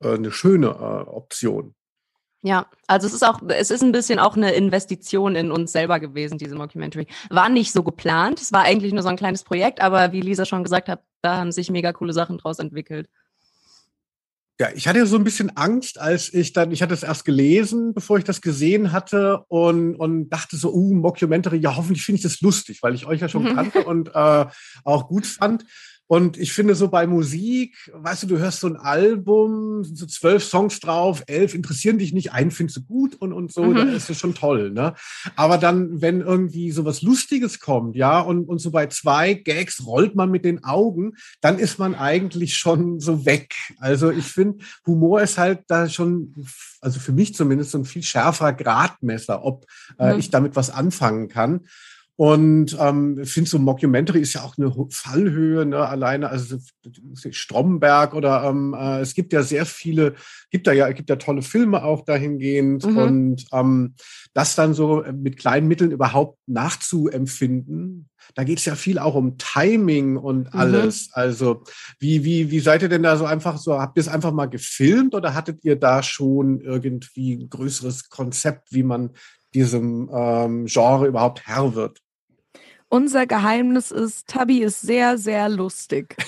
B: äh, eine schöne äh, Option.
D: Ja, also es ist auch, es ist ein bisschen auch eine Investition in uns selber gewesen, diese Mockumentary. War nicht so geplant, es war eigentlich nur so ein kleines Projekt, aber wie Lisa schon gesagt hat, da haben sich mega coole Sachen draus entwickelt.
B: Ja, ich hatte so ein bisschen Angst, als ich dann, ich hatte es erst gelesen, bevor ich das gesehen hatte und, und dachte so, uh, Mockumentary, ja, hoffentlich finde ich das lustig, weil ich euch ja schon kannte und äh, auch gut fand. Und ich finde so bei Musik, weißt du, du hörst so ein Album, so zwölf Songs drauf, elf interessieren dich nicht, einen findest du gut und, und so, mhm. da ist es schon toll, ne? Aber dann, wenn irgendwie so was Lustiges kommt, ja, und, und so bei zwei Gags rollt man mit den Augen, dann ist man eigentlich schon so weg. Also ich finde, Humor ist halt da schon, also für mich zumindest so ein viel schärferer Gradmesser, ob äh, mhm. ich damit was anfangen kann. Und ähm, ich finde, so Mockumentary ist ja auch eine Fallhöhe, ne, alleine, also Stromberg oder ähm, äh, es gibt ja sehr viele, gibt da ja, gibt ja tolle Filme auch dahingehend mhm. und ähm, das dann so mit kleinen Mitteln überhaupt nachzuempfinden. Da geht es ja viel auch um Timing und mhm. alles. Mhm. Also, wie, wie, wie seid ihr denn da so einfach so? Habt ihr es einfach mal gefilmt oder hattet ihr da schon irgendwie ein größeres Konzept, wie man diesem ähm, Genre überhaupt Herr wird?
E: Unser Geheimnis ist, Tabi ist sehr, sehr lustig.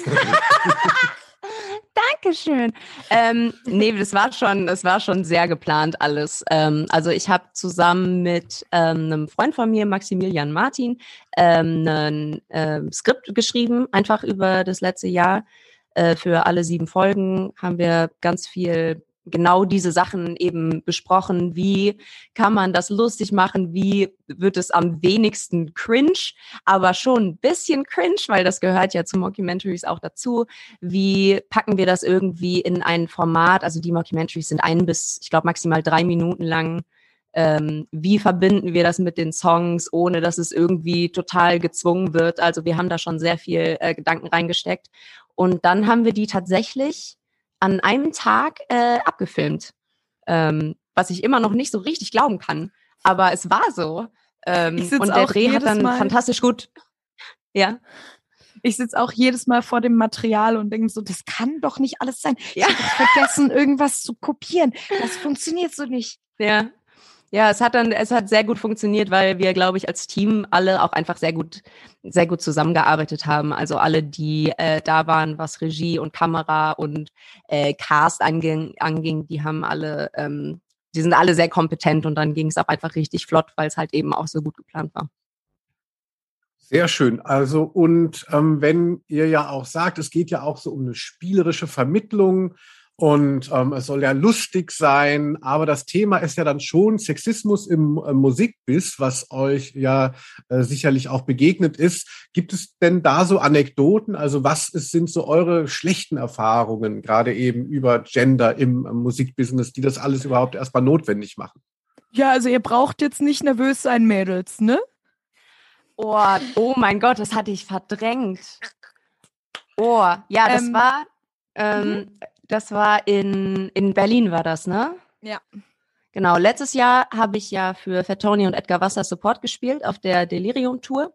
D: Dankeschön. Ähm, nee, das war schon, es war schon sehr geplant alles. Ähm, also ich habe zusammen mit ähm, einem Freund von mir, Maximilian Martin, ähm, ein ähm, Skript geschrieben, einfach über das letzte Jahr. Äh, für alle sieben Folgen haben wir ganz viel genau diese Sachen eben besprochen. Wie kann man das lustig machen? Wie wird es am wenigsten cringe, aber schon ein bisschen cringe, weil das gehört ja zu Mockumentaries auch dazu. Wie packen wir das irgendwie in ein Format? Also die Mockumentaries sind ein bis, ich glaube, maximal drei Minuten lang. Ähm, wie verbinden wir das mit den Songs, ohne dass es irgendwie total gezwungen wird? Also wir haben da schon sehr viel äh, Gedanken reingesteckt. Und dann haben wir die tatsächlich an einem Tag äh, abgefilmt. Ähm, was ich immer noch nicht so richtig glauben kann. Aber es war so. Ähm, und der Dreh hat dann Mal fantastisch gut. Ja.
E: Ich sitze auch jedes Mal vor dem Material und denke so, das kann doch nicht alles sein. Ich ja. habe vergessen, irgendwas zu kopieren. Das funktioniert so nicht.
D: Ja. Ja, es hat dann, es hat sehr gut funktioniert, weil wir, glaube ich, als Team alle auch einfach sehr gut, sehr gut zusammengearbeitet haben. Also alle, die äh, da waren, was Regie und Kamera und äh, Cast anging, anging, die haben alle, ähm, die sind alle sehr kompetent und dann ging es auch einfach richtig flott, weil es halt eben auch so gut geplant war.
B: Sehr schön. Also, und ähm, wenn ihr ja auch sagt, es geht ja auch so um eine spielerische Vermittlung, und ähm, es soll ja lustig sein, aber das Thema ist ja dann schon Sexismus im äh, Musikbiss, was euch ja äh, sicherlich auch begegnet ist. Gibt es denn da so Anekdoten? Also was ist, sind so eure schlechten Erfahrungen, gerade eben über Gender im äh, Musikbusiness, die das alles überhaupt erstmal notwendig machen?
E: Ja, also ihr braucht jetzt nicht nervös sein, Mädels, ne?
D: Oh, oh mein Gott, das hatte ich verdrängt. Oh, ja, das ähm, war. Ähm, mhm. Das war in, in Berlin, war das, ne?
E: Ja.
D: Genau, letztes Jahr habe ich ja für Fettoni und Edgar Wasser Support gespielt auf der Delirium-Tour.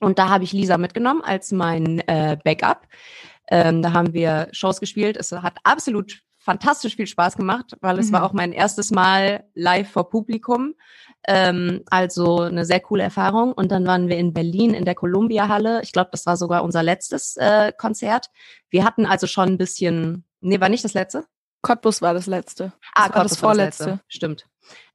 D: Und da habe ich Lisa mitgenommen als mein äh, Backup. Ähm, da haben wir Shows gespielt. Es hat absolut fantastisch viel Spaß gemacht, weil es mhm. war auch mein erstes Mal live vor Publikum. Ähm, also eine sehr coole Erfahrung. Und dann waren wir in Berlin in der Columbia Halle. Ich glaube, das war sogar unser letztes äh, Konzert. Wir hatten also schon ein bisschen Nee, war nicht das letzte?
E: Cottbus war das letzte.
D: Ah, das ah, war das vorletzte. War das Stimmt.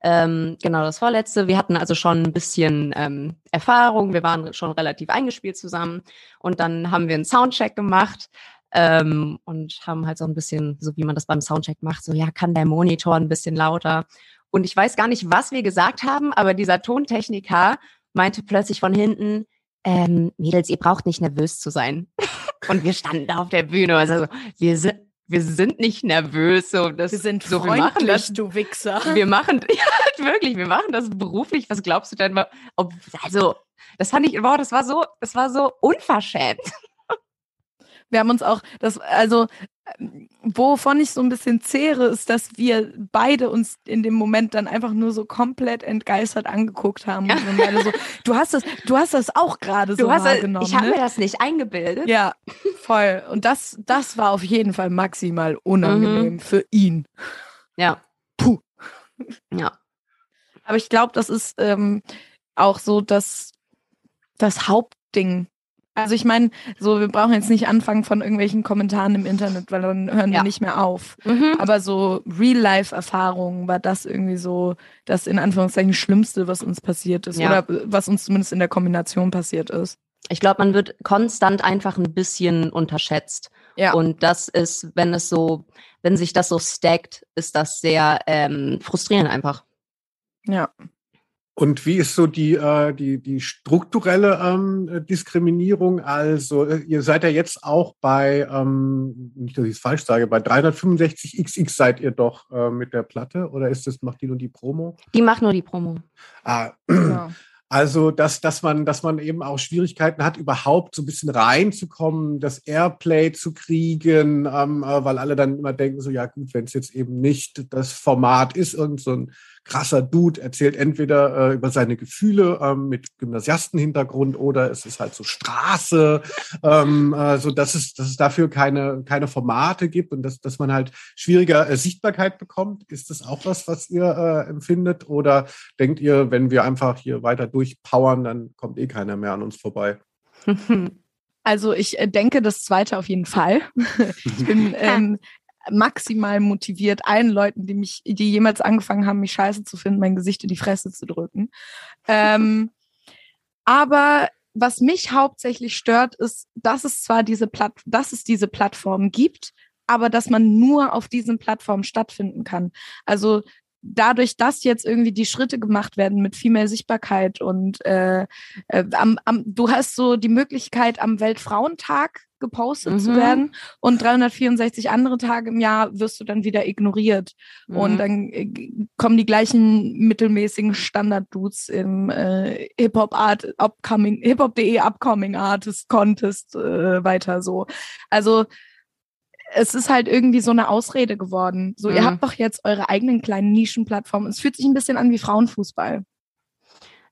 D: Ähm, genau, das vorletzte. Wir hatten also schon ein bisschen ähm, Erfahrung. Wir waren schon relativ eingespielt zusammen. Und dann haben wir einen Soundcheck gemacht. Ähm, und haben halt so ein bisschen, so wie man das beim Soundcheck macht, so, ja, kann der Monitor ein bisschen lauter? Und ich weiß gar nicht, was wir gesagt haben, aber dieser Tontechniker meinte plötzlich von hinten, ähm, Mädels, ihr braucht nicht nervös zu sein. und wir standen da auf der Bühne, also wir sind, wir sind nicht nervös. So, das,
E: wir sind
D: so,
E: freundlich, wir
D: machen das,
E: du Wichser.
D: Wir machen, ja, wirklich, wir machen das beruflich. Was glaubst du denn? Ob, also, das fand ich, wow, das war so, das war so unverschämt.
E: Wir haben uns auch, das, also wovon ich so ein bisschen zehre, ist, dass wir beide uns in dem Moment dann einfach nur so komplett entgeistert angeguckt haben. Ja. Und beide so, du hast das, du hast das auch gerade so hast wahrgenommen.
D: Ich habe
E: ne?
D: mir das nicht eingebildet.
E: Ja, voll. Und das, das war auf jeden Fall maximal unangenehm mhm. für ihn.
D: Ja.
E: Puh.
D: Ja.
E: Aber ich glaube, das ist ähm, auch so das, das Hauptding also ich meine, so wir brauchen jetzt nicht anfangen von irgendwelchen Kommentaren im Internet, weil dann hören ja. wir nicht mehr auf. Mhm. Aber so Real-Life-Erfahrungen war das irgendwie so das in Anführungszeichen Schlimmste, was uns passiert ist ja. oder was uns zumindest in der Kombination passiert ist.
D: Ich glaube, man wird konstant einfach ein bisschen unterschätzt. Ja. Und das ist, wenn es so, wenn sich das so stackt, ist das sehr ähm, frustrierend einfach.
E: Ja.
B: Und wie ist so die, äh, die, die strukturelle ähm, Diskriminierung? Also äh, ihr seid ja jetzt auch bei, ähm, nicht, dass ich es falsch sage, bei 365XX seid ihr doch äh, mit der Platte oder ist das, macht die nur die Promo?
D: Die macht nur die Promo.
B: Ah, ja. Also, dass, dass, man, dass man eben auch Schwierigkeiten hat, überhaupt so ein bisschen reinzukommen, das Airplay zu kriegen, ähm, äh, weil alle dann immer denken, so ja gut, wenn es jetzt eben nicht das Format ist, irgend so ein krasser Dude erzählt entweder äh, über seine Gefühle ähm, mit Gymnasiastenhintergrund oder es ist halt so Straße, ähm, äh, so dass es, dass es dafür keine, keine Formate gibt und dass, dass man halt schwieriger äh, Sichtbarkeit bekommt. Ist das auch was, was ihr äh, empfindet? Oder denkt ihr, wenn wir einfach hier weiter durchpowern, dann kommt eh keiner mehr an uns vorbei?
E: Also ich äh, denke das zweite auf jeden Fall. ich bin ähm, maximal motiviert, allen Leuten, die mich, die jemals angefangen haben, mich scheiße zu finden, mein Gesicht in die Fresse zu drücken. ähm, aber was mich hauptsächlich stört, ist, dass es zwar diese Platt, dass es diese Plattform gibt, aber dass man nur auf diesen Plattformen stattfinden kann. Also dadurch, dass jetzt irgendwie die Schritte gemacht werden mit viel mehr Sichtbarkeit und äh, äh, am, am, du hast so die Möglichkeit, am Weltfrauentag gepostet
D: Mhm.
E: zu werden und 364 andere Tage im Jahr wirst du dann wieder ignoriert.
D: Mhm.
E: Und dann äh, kommen die gleichen mittelmäßigen Standard-Dudes im äh, Hip-Hop-Art, Upcoming, Hip-Hop.de Upcoming Artist Contest äh, weiter so. Also es ist halt irgendwie so eine Ausrede geworden. So, ihr
D: Mhm.
E: habt doch jetzt eure eigenen kleinen Nischenplattformen. Es fühlt sich ein bisschen an wie Frauenfußball.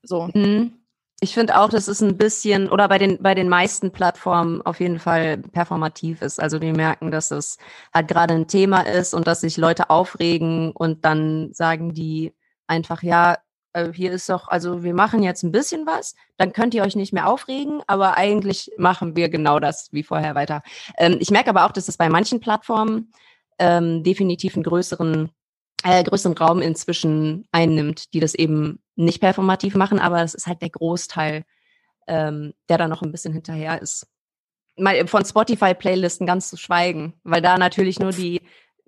E: So.
D: Mhm. Ich finde auch, dass es ein bisschen oder bei den bei den meisten Plattformen auf jeden Fall performativ ist. Also die merken, dass es halt gerade ein Thema ist und dass sich Leute aufregen und dann sagen die einfach ja, äh, hier ist doch, also wir machen jetzt ein bisschen was, dann könnt ihr euch nicht mehr aufregen, aber eigentlich machen wir genau das wie vorher weiter. Ähm, ich merke aber auch, dass es bei manchen Plattformen ähm, definitiv einen größeren äh, größeren Raum inzwischen einnimmt, die das eben nicht performativ machen, aber es ist halt der Großteil, ähm, der da noch ein bisschen hinterher ist. Mal von Spotify-Playlisten ganz zu schweigen, weil da natürlich nur die,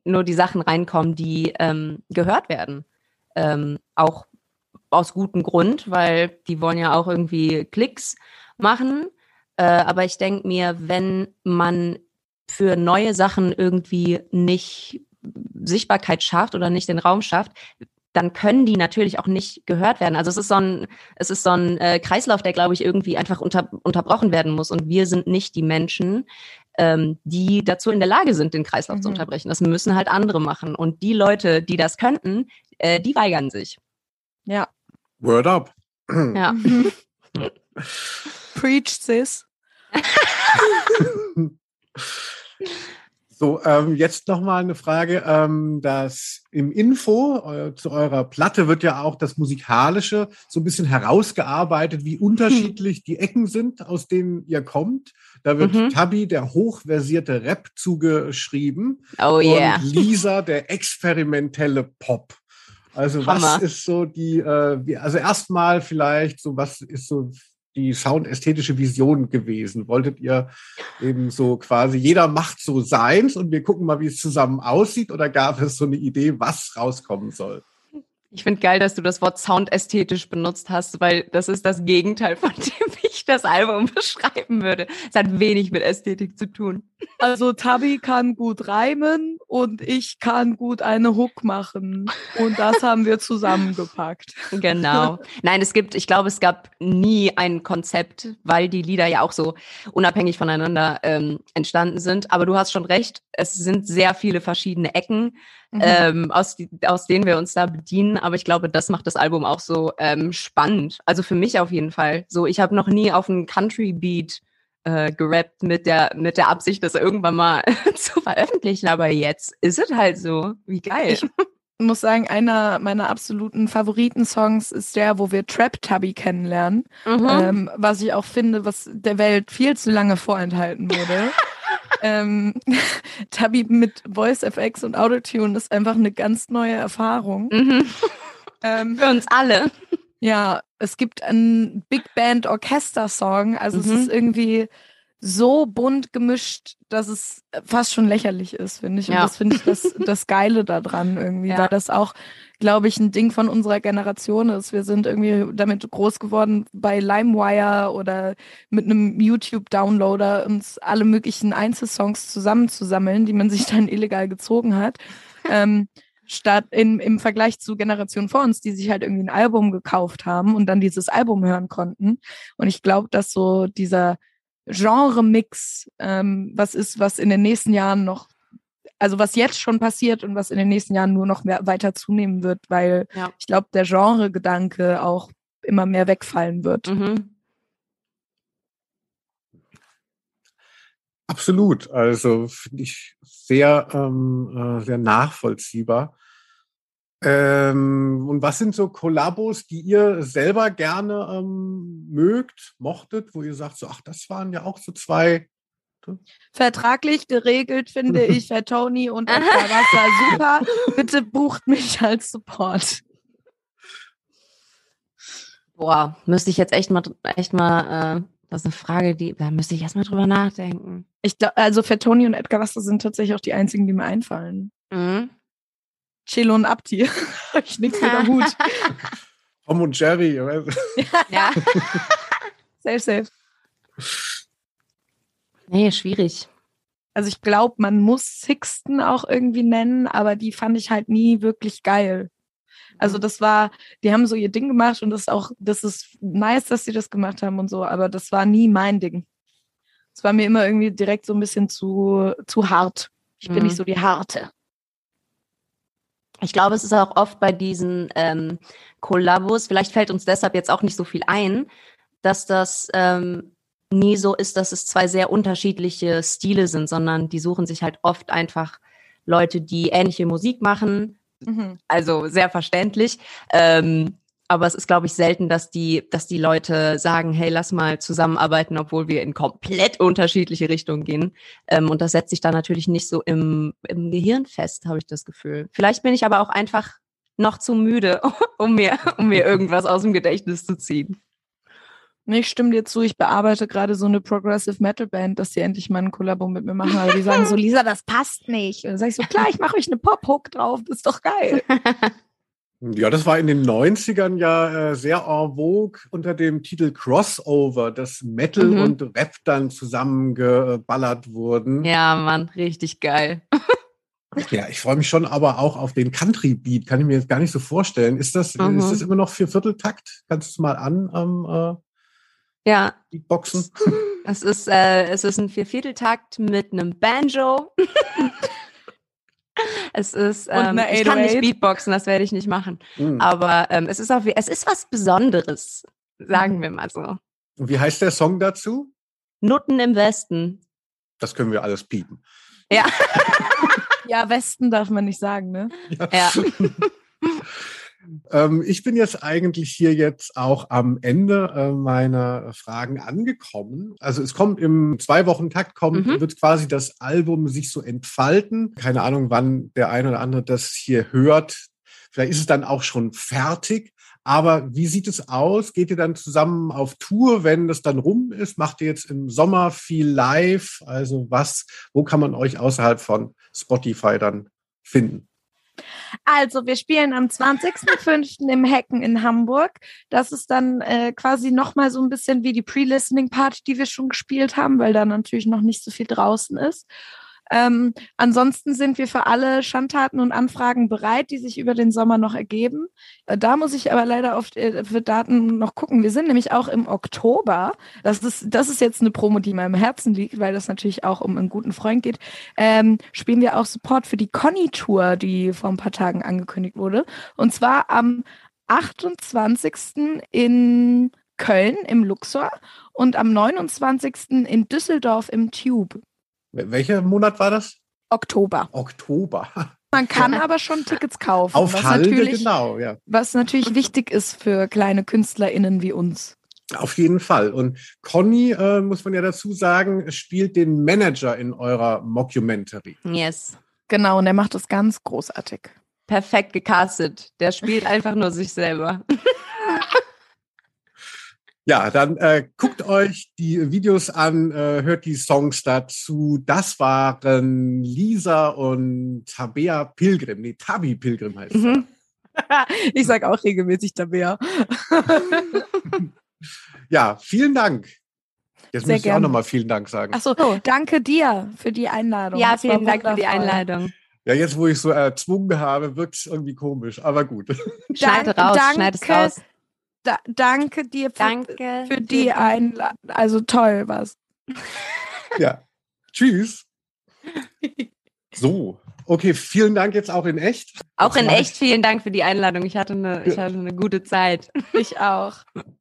D: nur die Sachen reinkommen, die ähm, gehört werden. Ähm, auch aus gutem Grund, weil die wollen ja auch irgendwie Klicks machen. Äh, aber ich denke mir, wenn man für neue Sachen irgendwie nicht Sichtbarkeit schafft oder nicht den Raum schafft, dann können die natürlich auch nicht gehört werden. Also es ist so ein, es ist so ein äh, Kreislauf, der, glaube ich, irgendwie einfach unter, unterbrochen werden muss. Und wir sind nicht die Menschen, ähm, die dazu in der Lage sind, den Kreislauf zu
E: Mhm.
D: unterbrechen. Das müssen halt andere machen. Und die Leute, die das könnten, äh, die weigern sich.
E: Ja.
B: Word up.
D: Ja.
E: Preach, sis.
B: So, ähm, jetzt noch mal eine Frage. Ähm, das im Info äh, zu eurer Platte wird ja auch das Musikalische so ein bisschen herausgearbeitet, wie unterschiedlich die Ecken sind, aus denen ihr kommt. Da wird
D: Mhm.
B: Tabi der hochversierte Rap zugeschrieben
D: Oh yeah.
B: und Lisa der experimentelle Pop. Also was
D: Hammer.
B: ist so die, äh, wie, also erstmal vielleicht so, was ist so die soundästhetische Vision gewesen? Wolltet ihr eben so quasi, jeder macht so seins und wir gucken mal, wie es zusammen aussieht oder gab es so eine Idee, was rauskommen soll?
D: Ich finde geil, dass du das Wort soundästhetisch benutzt hast, weil das ist das Gegenteil von dem, wie ich das Album beschreiben würde. Es hat wenig mit Ästhetik zu tun.
E: Also Tabi kann gut reimen und ich kann gut eine Hook machen. Und das haben wir zusammengepackt.
D: Genau. Nein, es gibt, ich glaube, es gab nie ein Konzept, weil die Lieder ja auch so unabhängig voneinander ähm, entstanden sind. Aber du hast schon recht, es sind sehr viele verschiedene Ecken,
E: Mhm.
D: ähm, aus, die, aus denen wir uns da bedienen. Aber ich glaube, das macht das Album auch so ähm, spannend. Also für mich auf jeden Fall. So, ich habe noch nie auf einen Country-Beat äh, gerappt mit der, mit der Absicht, das irgendwann mal zu veröffentlichen. Aber jetzt ist es halt so. Wie geil.
E: Ich muss sagen, einer meiner absoluten Favoriten-Songs ist der, wo wir Trap Tubby kennenlernen.
D: Mhm.
E: Ähm, was ich auch finde, was der Welt viel zu lange vorenthalten wurde. ähm, Tubby mit Voice FX und Autotune ist einfach eine ganz neue Erfahrung.
D: mhm.
E: Ähm,
D: Für uns alle.
E: Ja, es gibt einen Big Band Orchester Song, also
D: Mhm.
E: es ist irgendwie so bunt gemischt, dass es fast schon lächerlich ist, finde ich. Und
D: Ja.
E: das finde ich das, das Geile daran irgendwie,
D: Ja.
E: weil das auch, glaube ich, ein Ding von unserer Generation ist. Wir sind irgendwie damit groß geworden, bei LimeWire oder mit einem YouTube-Downloader uns alle möglichen Einzelsongs zusammenzusammeln, die man sich dann illegal gezogen hat. ähm, statt in, im Vergleich zu Generationen vor uns, die sich halt irgendwie ein Album gekauft haben und dann dieses Album hören konnten. Und ich glaube, dass so dieser Genre-Mix ähm, was ist, was in den nächsten Jahren noch, also was jetzt schon passiert und was in den nächsten Jahren nur noch mehr weiter zunehmen wird, weil
D: Ja.
E: ich glaube, der Genre-Gedanke auch immer mehr wegfallen wird.
D: Mhm.
B: Absolut. Also finde ich sehr, ähm, äh, sehr nachvollziehbar. Ähm, und was sind so Kollabos, die ihr selber gerne ähm, mögt, mochtet, wo ihr sagt, so, ach, das waren ja auch so zwei
E: Vertraglich geregelt finde ich Fat Tony und Wasser super. Bitte bucht mich als Support.
D: Boah, müsste ich jetzt echt mal, echt mal, äh, das ist eine Frage, die, da müsste ich erstmal drüber nachdenken.
E: Ich glaub, also Fat Tony und Edgar Wasser sind tatsächlich auch die einzigen, die mir einfallen.
D: Mhm.
E: Chelo und Abdi. Ich nichts mit am Hut.
B: Tom und Jerry. weißt du?
D: Ja.
E: Safe, safe.
D: Nee, schwierig.
E: Also ich glaube, man muss Sixten auch irgendwie nennen, aber die fand ich halt nie wirklich geil. Also das war, die haben so ihr Ding gemacht und das ist auch, das ist nice, dass sie das gemacht haben und so, aber das war nie mein Ding. Es war mir immer irgendwie direkt so ein bisschen zu, zu hart. Ich bin
D: Mhm.
E: nicht so die Harte.
D: Ich glaube, es ist auch oft bei diesen ähm, Kollabos, vielleicht fällt uns deshalb jetzt auch nicht so viel ein, dass das ähm, nie so ist, dass es zwei sehr unterschiedliche Stile sind, sondern die suchen sich halt oft einfach Leute, die ähnliche Musik machen,
E: Mhm.
D: also sehr verständlich. Ähm, aber es ist, glaube ich, selten, dass die, dass die Leute sagen, hey, lass mal zusammenarbeiten, obwohl wir in komplett unterschiedliche Richtungen gehen. Ähm, und das setzt sich dann natürlich nicht so im, im Gehirn fest, habe ich das Gefühl. Vielleicht bin ich aber auch einfach noch zu müde, um mir, um mir irgendwas aus dem Gedächtnis zu ziehen.
E: Nee, ich stimme dir zu, ich bearbeite gerade so eine Progressive Metal Band, dass die endlich mal ein Kollabo mit mir machen. Aber die sagen so, Lisa, das passt nicht. Und dann sage ich so, klar, ich mache euch eine Pop-Hook drauf, das ist doch geil.
B: Ja, das war in den 90ern ja äh, sehr en vogue unter dem Titel Crossover, dass Metal
D: Mhm.
B: und Rap dann zusammengeballert wurden.
D: Ja, Mann, richtig geil.
B: Ja, ich freue mich schon aber auch auf den Country-Beat. Kann ich mir jetzt gar nicht so vorstellen. Ist das,
D: Mhm.
B: ist das immer noch für Vierteltakt? Kannst du es mal an am äh,
D: Ja,
B: Beatboxen?
D: es ist, äh, es ist ein Viervierteltakt mit einem Banjo. es ist, ähm, ich kann nicht
E: 808.
D: Beatboxen, das werde ich nicht machen.
B: Hm.
D: Aber ähm, es ist auch, es ist was Besonderes, sagen wir mal so.
B: Und wie heißt der Song dazu?
D: Nutten im Westen.
B: Das können wir alles piepen.
D: Ja,
E: Ja, Westen darf man nicht sagen, ne?
D: ja.
B: Ähm, ich bin jetzt eigentlich hier jetzt auch am Ende äh, meiner Fragen angekommen. Also es kommt im zwei Wochen Takt kommt,
D: Mhm.
B: wird quasi das Album sich so entfalten. Keine Ahnung, wann der eine oder andere das hier hört. Vielleicht ist es dann auch schon fertig. Aber wie sieht es aus? Geht ihr dann zusammen auf Tour, wenn das dann rum ist? Macht ihr jetzt im Sommer viel live? Also was, wo kann man euch außerhalb von Spotify dann finden?
E: Also, wir spielen am 20.05. im Hecken in Hamburg. Das ist dann äh, quasi nochmal so ein bisschen wie die Pre-Listening-Party, die wir schon gespielt haben, weil da natürlich noch nicht so viel draußen ist. Ähm, ansonsten sind wir für alle Schandtaten und Anfragen bereit, die sich über den Sommer noch ergeben. Äh, da muss ich aber leider auf äh, für Daten noch gucken. Wir sind nämlich auch im Oktober. Das ist, das ist jetzt eine Promo, die meinem Herzen liegt, weil das natürlich auch um einen guten Freund geht. Ähm, spielen wir auch Support für die Conny-Tour, die vor ein paar Tagen angekündigt wurde. Und zwar am 28. in Köln im Luxor und am 29. in Düsseldorf im Tube.
B: Wel- Welcher Monat war das?
E: Oktober.
B: Oktober.
E: Man kann aber schon Tickets kaufen.
B: Auf
E: was
B: Halde,
E: natürlich,
B: genau, ja.
E: was natürlich wichtig ist für kleine KünstlerInnen wie uns.
B: Auf jeden Fall. Und Conny, äh, muss man ja dazu sagen, spielt den Manager in eurer Mockumentary.
D: Yes.
E: Genau, und er macht das ganz großartig.
D: Perfekt gecastet. Der spielt einfach nur sich selber.
B: Ja, dann äh, guckt euch die Videos an, äh, hört die Songs dazu. Das waren Lisa und Tabea Pilgrim. Nee, Tabi Pilgrim heißt sie.
D: Mhm.
E: ich sag auch regelmäßig Tabea.
B: Ja, vielen Dank. Jetzt
E: Sehr
B: müsst ihr auch nochmal vielen Dank sagen.
E: Achso, danke dir für die Einladung.
D: Ja,
E: Das
D: vielen Dank für die. Einladung.
B: Ja, jetzt, wo ich so erzwungen habe, wirkt es irgendwie komisch, aber gut.
D: Schneid
E: Dank-
D: raus, schneid es raus.
E: Da, danke dir für,
D: Danke.
E: für die Einladung. Also toll was.
B: Ja. Tschüss. So. Okay, vielen Dank jetzt auch in echt.
D: Auch in echt vielen Dank für die Einladung. Ich hatte eine, ich hatte eine gute Zeit.
E: Ich auch.